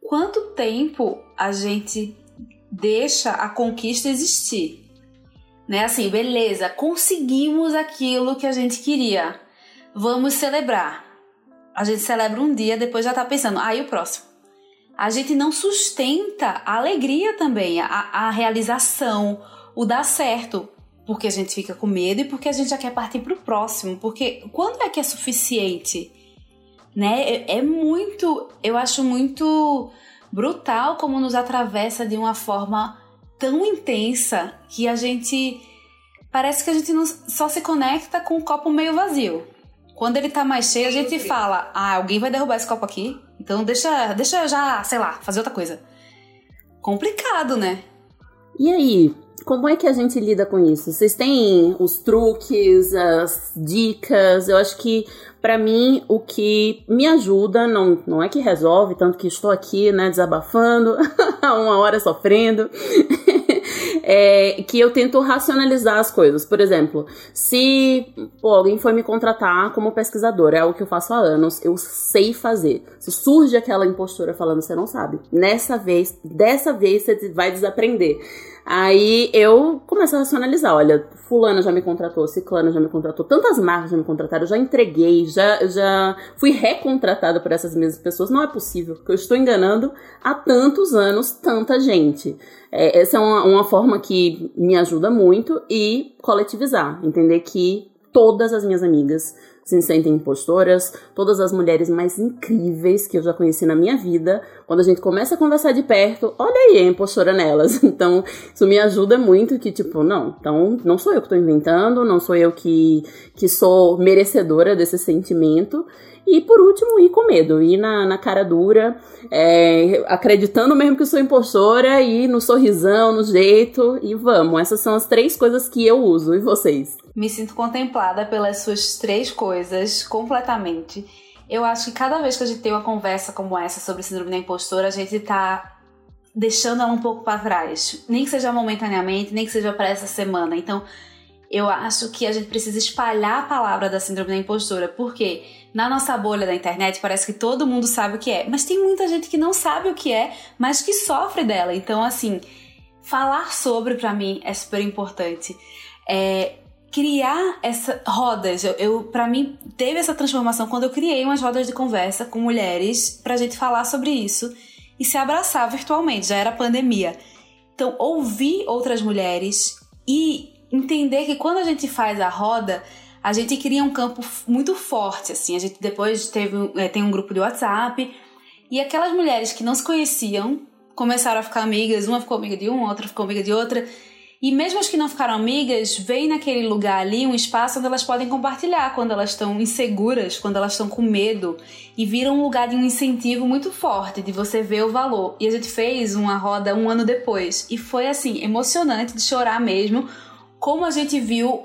quanto tempo a gente deixa a conquista existir? Né? Assim, beleza, conseguimos aquilo que a gente queria. Vamos celebrar. A gente celebra um dia, depois já tá pensando, aí ah, o próximo. A gente não sustenta a alegria também, a, a realização, o dar certo, porque a gente fica com medo e porque a gente já quer partir pro próximo. Porque quando é que é suficiente? Né? É, é muito, eu acho muito brutal como nos atravessa de uma forma tão intensa que a gente parece que a gente não, só se conecta com o copo meio vazio. Quando ele tá mais cheio, a gente fala: "Ah, alguém vai derrubar esse copo aqui? Então deixa, deixa eu já, sei lá, fazer outra coisa". Complicado, né? E aí, como é que a gente lida com isso? Vocês têm os truques, as dicas? Eu acho que para mim o que me ajuda não, não é que resolve, tanto que estou aqui, né, desabafando, <laughs> uma hora sofrendo. <laughs> é que eu tento racionalizar as coisas. Por exemplo, se pô, alguém foi me contratar como pesquisadora, é o que eu faço há anos, eu sei fazer. Se surge aquela impostura falando, você não sabe. Nessa vez, dessa vez você vai desaprender. Aí eu começo a racionalizar, olha, fulano já me contratou, ciclano já me contratou, tantas marcas já me contrataram, já entreguei, já, já fui recontratada por essas mesmas pessoas. Não é possível, porque eu estou enganando há tantos anos tanta gente. É, essa é uma, uma forma que me ajuda muito e coletivizar, entender que todas as minhas amigas se sentem impostoras, todas as mulheres mais incríveis que eu já conheci na minha vida, quando a gente começa a conversar de perto, olha aí a impostora nelas. <laughs> Então, isso me ajuda muito que, tipo, não, então não sou eu que tô inventando, não sou eu que, que sou merecedora desse sentimento. E por último, ir com medo, ir na, na cara dura, é, acreditando mesmo que sou impostora, e no sorrisão, no jeito, e vamos. Essas são as três coisas que eu uso. E vocês? Me sinto contemplada pelas suas três coisas completamente. Eu acho que cada vez que a gente tem uma conversa como essa sobre síndrome da impostora, a gente tá deixando ela um pouco para trás. Nem que seja momentaneamente, nem que seja para essa semana. Então, eu acho que a gente precisa espalhar a palavra da síndrome da impostora, porque na nossa bolha da internet parece que todo mundo sabe o que é, mas tem muita gente que não sabe o que é, mas que sofre dela. Então, assim, falar sobre para mim é super importante. É, criar essa rodas. Eu, eu para mim teve essa transformação quando eu criei umas rodas de conversa com mulheres pra gente falar sobre isso e se abraçar virtualmente. Já era pandemia. Então, ouvir outras mulheres e entender que quando a gente faz a roda, a gente cria um campo muito forte, assim. A gente depois teve é, tem um grupo de WhatsApp e aquelas mulheres que não se conheciam começaram a ficar amigas, uma ficou amiga de uma, outra ficou amiga de outra e mesmo as que não ficaram amigas, veem naquele lugar ali um espaço onde elas podem compartilhar quando elas estão inseguras, quando elas estão com medo. E vira um lugar de um incentivo muito forte, de você ver o valor. E a gente fez uma roda um ano depois. E foi assim, emocionante de chorar mesmo. Como a gente viu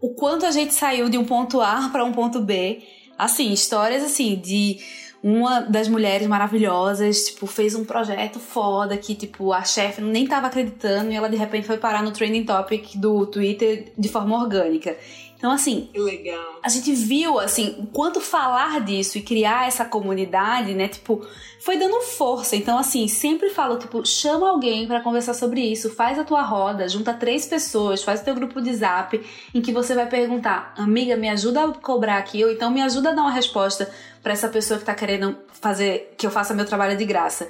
o quanto a gente saiu de um ponto A para um ponto B. Assim, histórias assim de uma das mulheres maravilhosas, tipo, fez um projeto foda que, tipo, a chefe nem tava acreditando e ela de repente foi parar no trending topic do Twitter de forma orgânica. Então, assim, legal. a gente viu, assim, o quanto falar disso e criar essa comunidade, né, tipo, foi dando força. Então, assim, sempre falo, tipo, chama alguém para conversar sobre isso, faz a tua roda, junta três pessoas, faz o teu grupo de zap, em que você vai perguntar, amiga, me ajuda a cobrar aqui, ou então me ajuda a dar uma resposta para essa pessoa que tá querendo fazer, que eu faça meu trabalho de graça.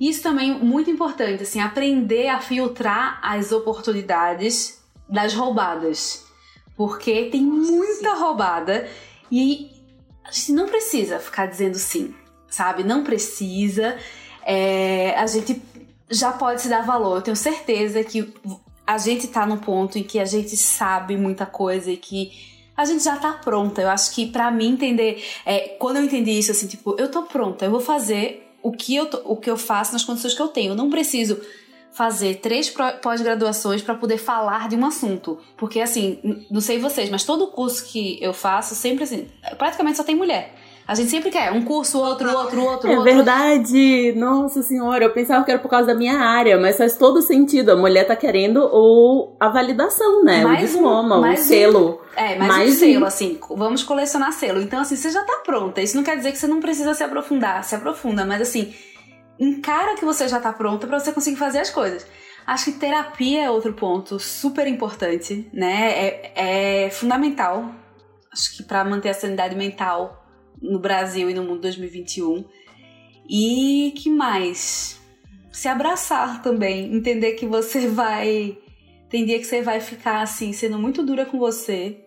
Isso também é muito importante, assim, aprender a filtrar as oportunidades das roubadas porque tem muita roubada e a gente não precisa ficar dizendo sim, sabe? Não precisa. É, a gente já pode se dar valor. Eu tenho certeza que a gente tá num ponto em que a gente sabe muita coisa e que a gente já tá pronta. Eu acho que para mim entender, é, quando eu entendi isso, assim, tipo, eu tô pronta, eu vou fazer o que eu, o que eu faço nas condições que eu tenho. Eu não preciso fazer três pós-graduações para poder falar de um assunto. Porque, assim, não sei vocês, mas todo curso que eu faço, sempre assim, praticamente só tem mulher. A gente sempre quer um curso, outro, outro, outro, é outro. verdade! Nossa senhora, eu pensava que era por causa da minha área, mas faz todo sentido. A mulher tá querendo ou a validação, né? Mais o diploma, um, o selo. Um, é, mais, mais um selo, assim. Vamos colecionar selo. Então, assim, você já tá pronta. Isso não quer dizer que você não precisa se aprofundar. Se aprofunda, mas assim encara que você já tá pronta para você conseguir fazer as coisas. Acho que terapia é outro ponto super importante, né? É, é fundamental. Acho que para manter a sanidade mental no Brasil e no mundo 2021. E que mais? Se abraçar também, entender que você <laughs> vai tem dia que você vai ficar assim, sendo muito dura com você,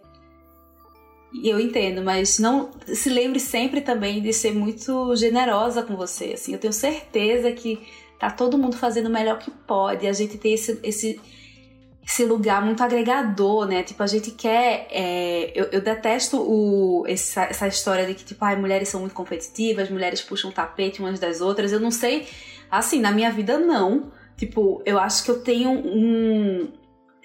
eu entendo, mas não se lembre sempre também de ser muito generosa com você. Assim, eu tenho certeza que tá todo mundo fazendo o melhor que pode. A gente tem esse, esse, esse lugar muito agregador, né? Tipo, a gente quer. É, eu, eu, detesto o, essa, essa história de que, tipo, ai, mulheres são muito competitivas, mulheres puxam o tapete umas das outras. Eu não sei. Assim, na minha vida, não. Tipo, eu acho que eu tenho um,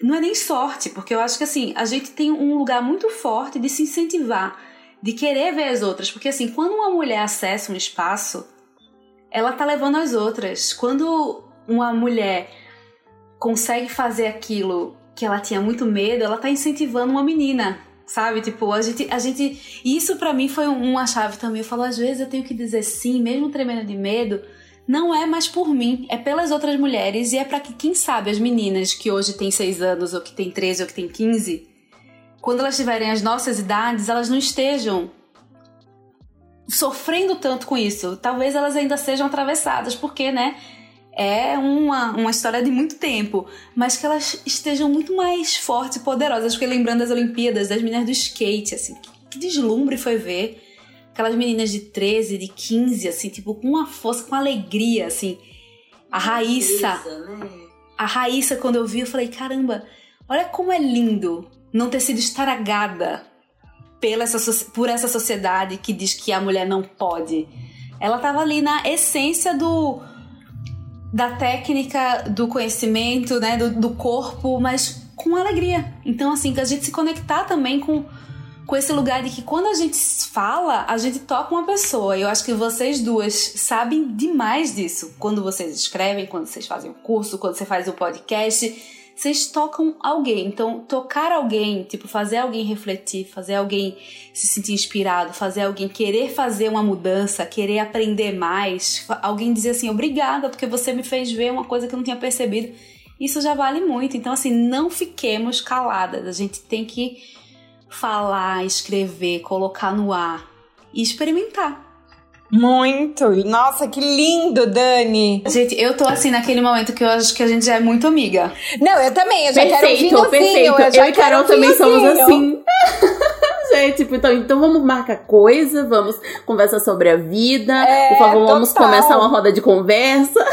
não é nem sorte, porque eu acho que assim, a gente tem um lugar muito forte de se incentivar, de querer ver as outras, porque assim, quando uma mulher acessa um espaço, ela tá levando as outras. Quando uma mulher consegue fazer aquilo que ela tinha muito medo, ela tá incentivando uma menina, sabe? Tipo, a gente, a gente, isso para mim foi uma chave também. Eu falo, às vezes eu tenho que dizer sim, mesmo tremendo de medo, não é mais por mim, é pelas outras mulheres e é para que, quem sabe, as meninas que hoje têm 6 anos, ou que têm 13, ou que têm 15, quando elas tiverem as nossas idades, elas não estejam sofrendo tanto com isso. Talvez elas ainda sejam atravessadas, porque, né? É uma, uma história de muito tempo, mas que elas estejam muito mais fortes e poderosas. Porque lembrando das Olimpíadas, das meninas do skate, assim, que, que deslumbre foi ver aquelas meninas de 13, de 15, assim, tipo, com uma força, com alegria, assim. A Raíssa. Né? A Raíssa, quando eu vi, eu falei, caramba, olha como é lindo não ter sido estragada pela essa, por essa sociedade que diz que a mulher não pode. Ela tava ali na essência do da técnica, do conhecimento, né, do, do corpo, mas com alegria. Então, assim, que a gente se conectar também com com esse lugar de que quando a gente fala, a gente toca uma pessoa. Eu acho que vocês duas sabem demais disso. Quando vocês escrevem, quando vocês fazem o curso, quando você faz o podcast, vocês tocam alguém. Então, tocar alguém, tipo, fazer alguém refletir, fazer alguém se sentir inspirado, fazer alguém querer fazer uma mudança, querer aprender mais, alguém dizer assim, obrigada, porque você me fez ver uma coisa que eu não tinha percebido. Isso já vale muito. Então, assim, não fiquemos caladas. A gente tem que falar, escrever, colocar no ar e experimentar. Muito! Nossa, que lindo, Dani! Gente, eu tô assim naquele momento que eu acho que a gente já é muito amiga. Não, eu também, eu já perfeito, quero um Perfeito, eu, eu e Carol também somos assim. <laughs> gente, tipo, então, então vamos marcar coisa, vamos conversar sobre a vida. É, Por favor, vamos começar uma roda de conversa.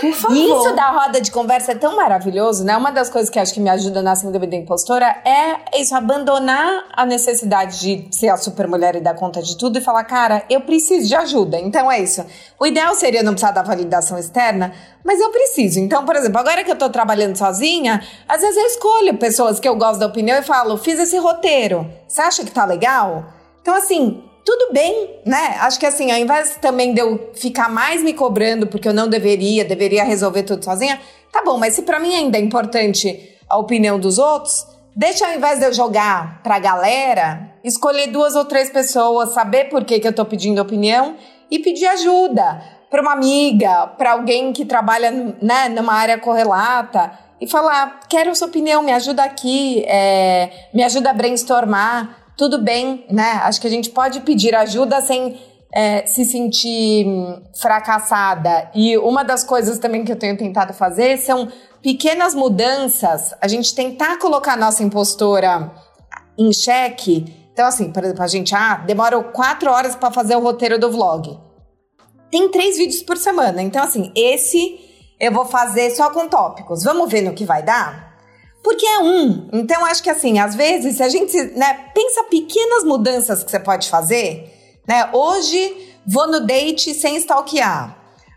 Por <laughs> favor. E isso da roda de conversa é tão maravilhoso, né? Uma das coisas que acho que me ajuda na síndrome da impostora é isso, abandonar a necessidade de ser a super mulher e dar conta de tudo e falar, cara, eu preciso de ajuda. Então é isso. O ideal seria não precisar da validação externa, mas eu preciso. Então, por exemplo, agora que eu tô trabalhando sozinha, às vezes eu escolho pessoas que eu gosto da opinião e falo, fiz esse roteiro. Você acha que tá legal? Então, assim, tudo bem, né? Acho que assim, ao invés também de eu ficar mais me cobrando porque eu não deveria, deveria resolver tudo sozinha, tá bom, mas se para mim ainda é importante a opinião dos outros, deixa ao invés de eu jogar pra galera, escolher duas ou três pessoas, saber por que, que eu tô pedindo opinião e pedir ajuda para uma amiga, para alguém que trabalha né, numa área correlata e falar: quero sua opinião, me ajuda aqui, é, me ajuda a brainstormar. Tudo bem, né? Acho que a gente pode pedir ajuda sem é, se sentir fracassada. E uma das coisas também que eu tenho tentado fazer são pequenas mudanças, a gente tentar colocar nossa impostora em xeque. Então, assim, por exemplo, a gente ah, demora quatro horas para fazer o roteiro do vlog. Tem três vídeos por semana. Então, assim, esse eu vou fazer só com tópicos. Vamos ver no que vai dar? Porque é um. Então, acho que assim, às vezes, se a gente né, pensa pequenas mudanças que você pode fazer, né? Hoje vou no date sem stalkear.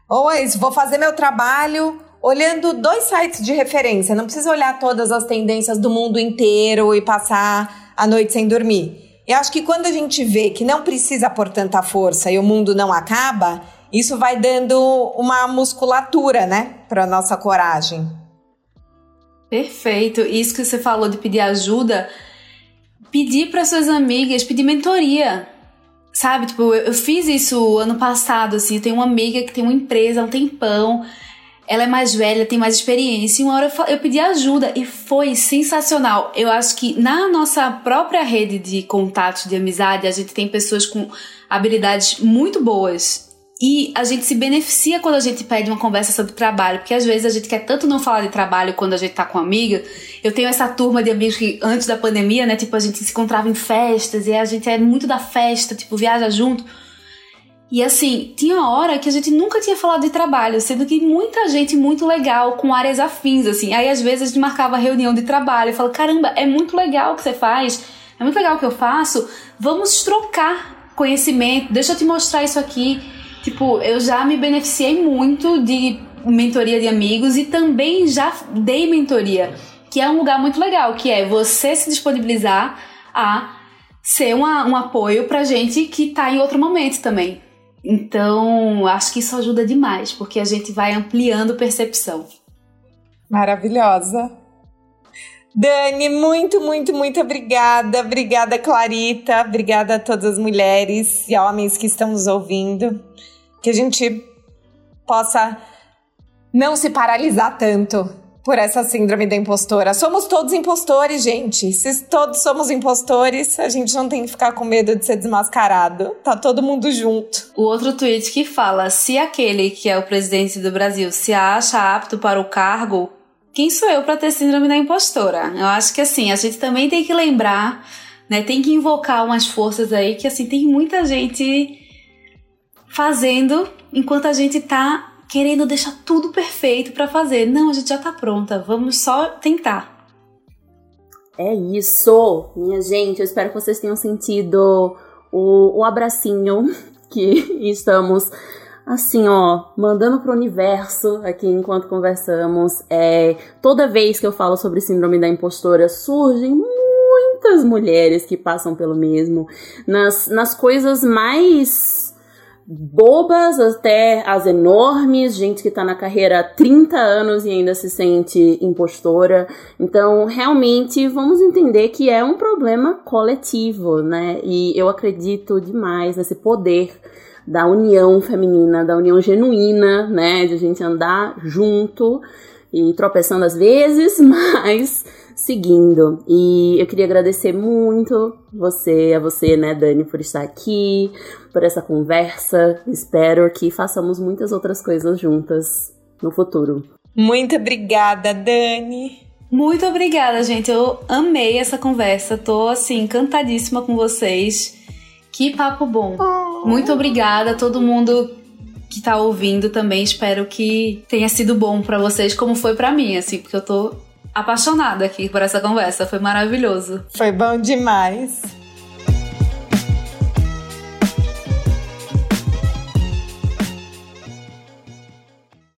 Ou é vou fazer meu trabalho olhando dois sites de referência. Não precisa olhar todas as tendências do mundo inteiro e passar a noite sem dormir. Eu acho que quando a gente vê que não precisa pôr tanta força e o mundo não acaba, isso vai dando uma musculatura, né, para nossa coragem. Perfeito. Isso que você falou de pedir ajuda, pedir para suas amigas, pedir mentoria. Sabe, tipo, eu, fiz isso ano passado, assim, eu tenho uma amiga que tem uma empresa há um tempão, ela é mais velha, tem mais experiência, e uma hora eu, eu pedi ajuda e foi sensacional. Eu acho que na nossa própria rede de contatos, de amizade, a gente tem pessoas com habilidades muito boas e a gente se beneficia quando a gente pede uma conversa sobre trabalho, porque às vezes a gente quer tanto não falar de trabalho quando a gente tá com amiga. Eu tenho essa turma de amigos que antes da pandemia, né, tipo, a gente se encontrava em festas e a gente é muito da festa, tipo, viaja junto. E assim, tinha hora que a gente nunca tinha falado de trabalho, sendo que muita gente muito legal, com áreas afins, assim. Aí às vezes a gente marcava reunião de trabalho e falava: caramba, é muito legal o que você faz, é muito legal o que eu faço, vamos trocar conhecimento, deixa eu te mostrar isso aqui. Tipo, eu já me beneficiei muito de mentoria de amigos e também já dei mentoria, que é um lugar muito legal, que é você se disponibilizar a ser uma, um apoio pra gente que tá em outro momento também. Então, acho que isso ajuda demais, porque a gente vai ampliando percepção. Maravilhosa. Dani, muito, muito, muito obrigada. Obrigada, Clarita. Obrigada a todas as mulheres e homens que estão nos ouvindo que a gente possa não se paralisar tanto por essa síndrome da impostora. Somos todos impostores, gente. Se todos somos impostores, a gente não tem que ficar com medo de ser desmascarado. Tá todo mundo junto. O outro tweet que fala: se aquele que é o presidente do Brasil se acha apto para o cargo, quem sou eu para ter síndrome da impostora? Eu acho que assim, a gente também tem que lembrar, né? Tem que invocar umas forças aí que assim tem muita gente fazendo enquanto a gente tá querendo deixar tudo perfeito para fazer. Não, a gente já tá pronta, vamos só tentar. É isso, minha gente. Eu espero que vocês tenham sentido o, o abracinho <laughs> que estamos assim, ó, mandando pro universo aqui enquanto conversamos. É, toda vez que eu falo sobre síndrome da impostora, surgem muitas mulheres que passam pelo mesmo. Nas, nas coisas mais bobas até as enormes, gente que tá na carreira há 30 anos e ainda se sente impostora. Então, realmente, vamos entender que é um problema coletivo, né? E eu acredito demais nesse poder da união feminina, da união genuína, né? De a gente andar junto e tropeçando às vezes, <laughs> mas seguindo. E eu queria agradecer muito você, a você, né, Dani, por estar aqui, por essa conversa. Espero que façamos muitas outras coisas juntas no futuro. Muito obrigada, Dani. Muito obrigada, gente. Eu amei essa conversa. Tô assim encantadíssima com vocês. Que papo bom. Oh. Muito obrigada a todo mundo que tá ouvindo também. Espero que tenha sido bom para vocês como foi para mim, assim, porque eu tô apaixonada aqui por essa conversa. Foi maravilhoso. Foi bom demais.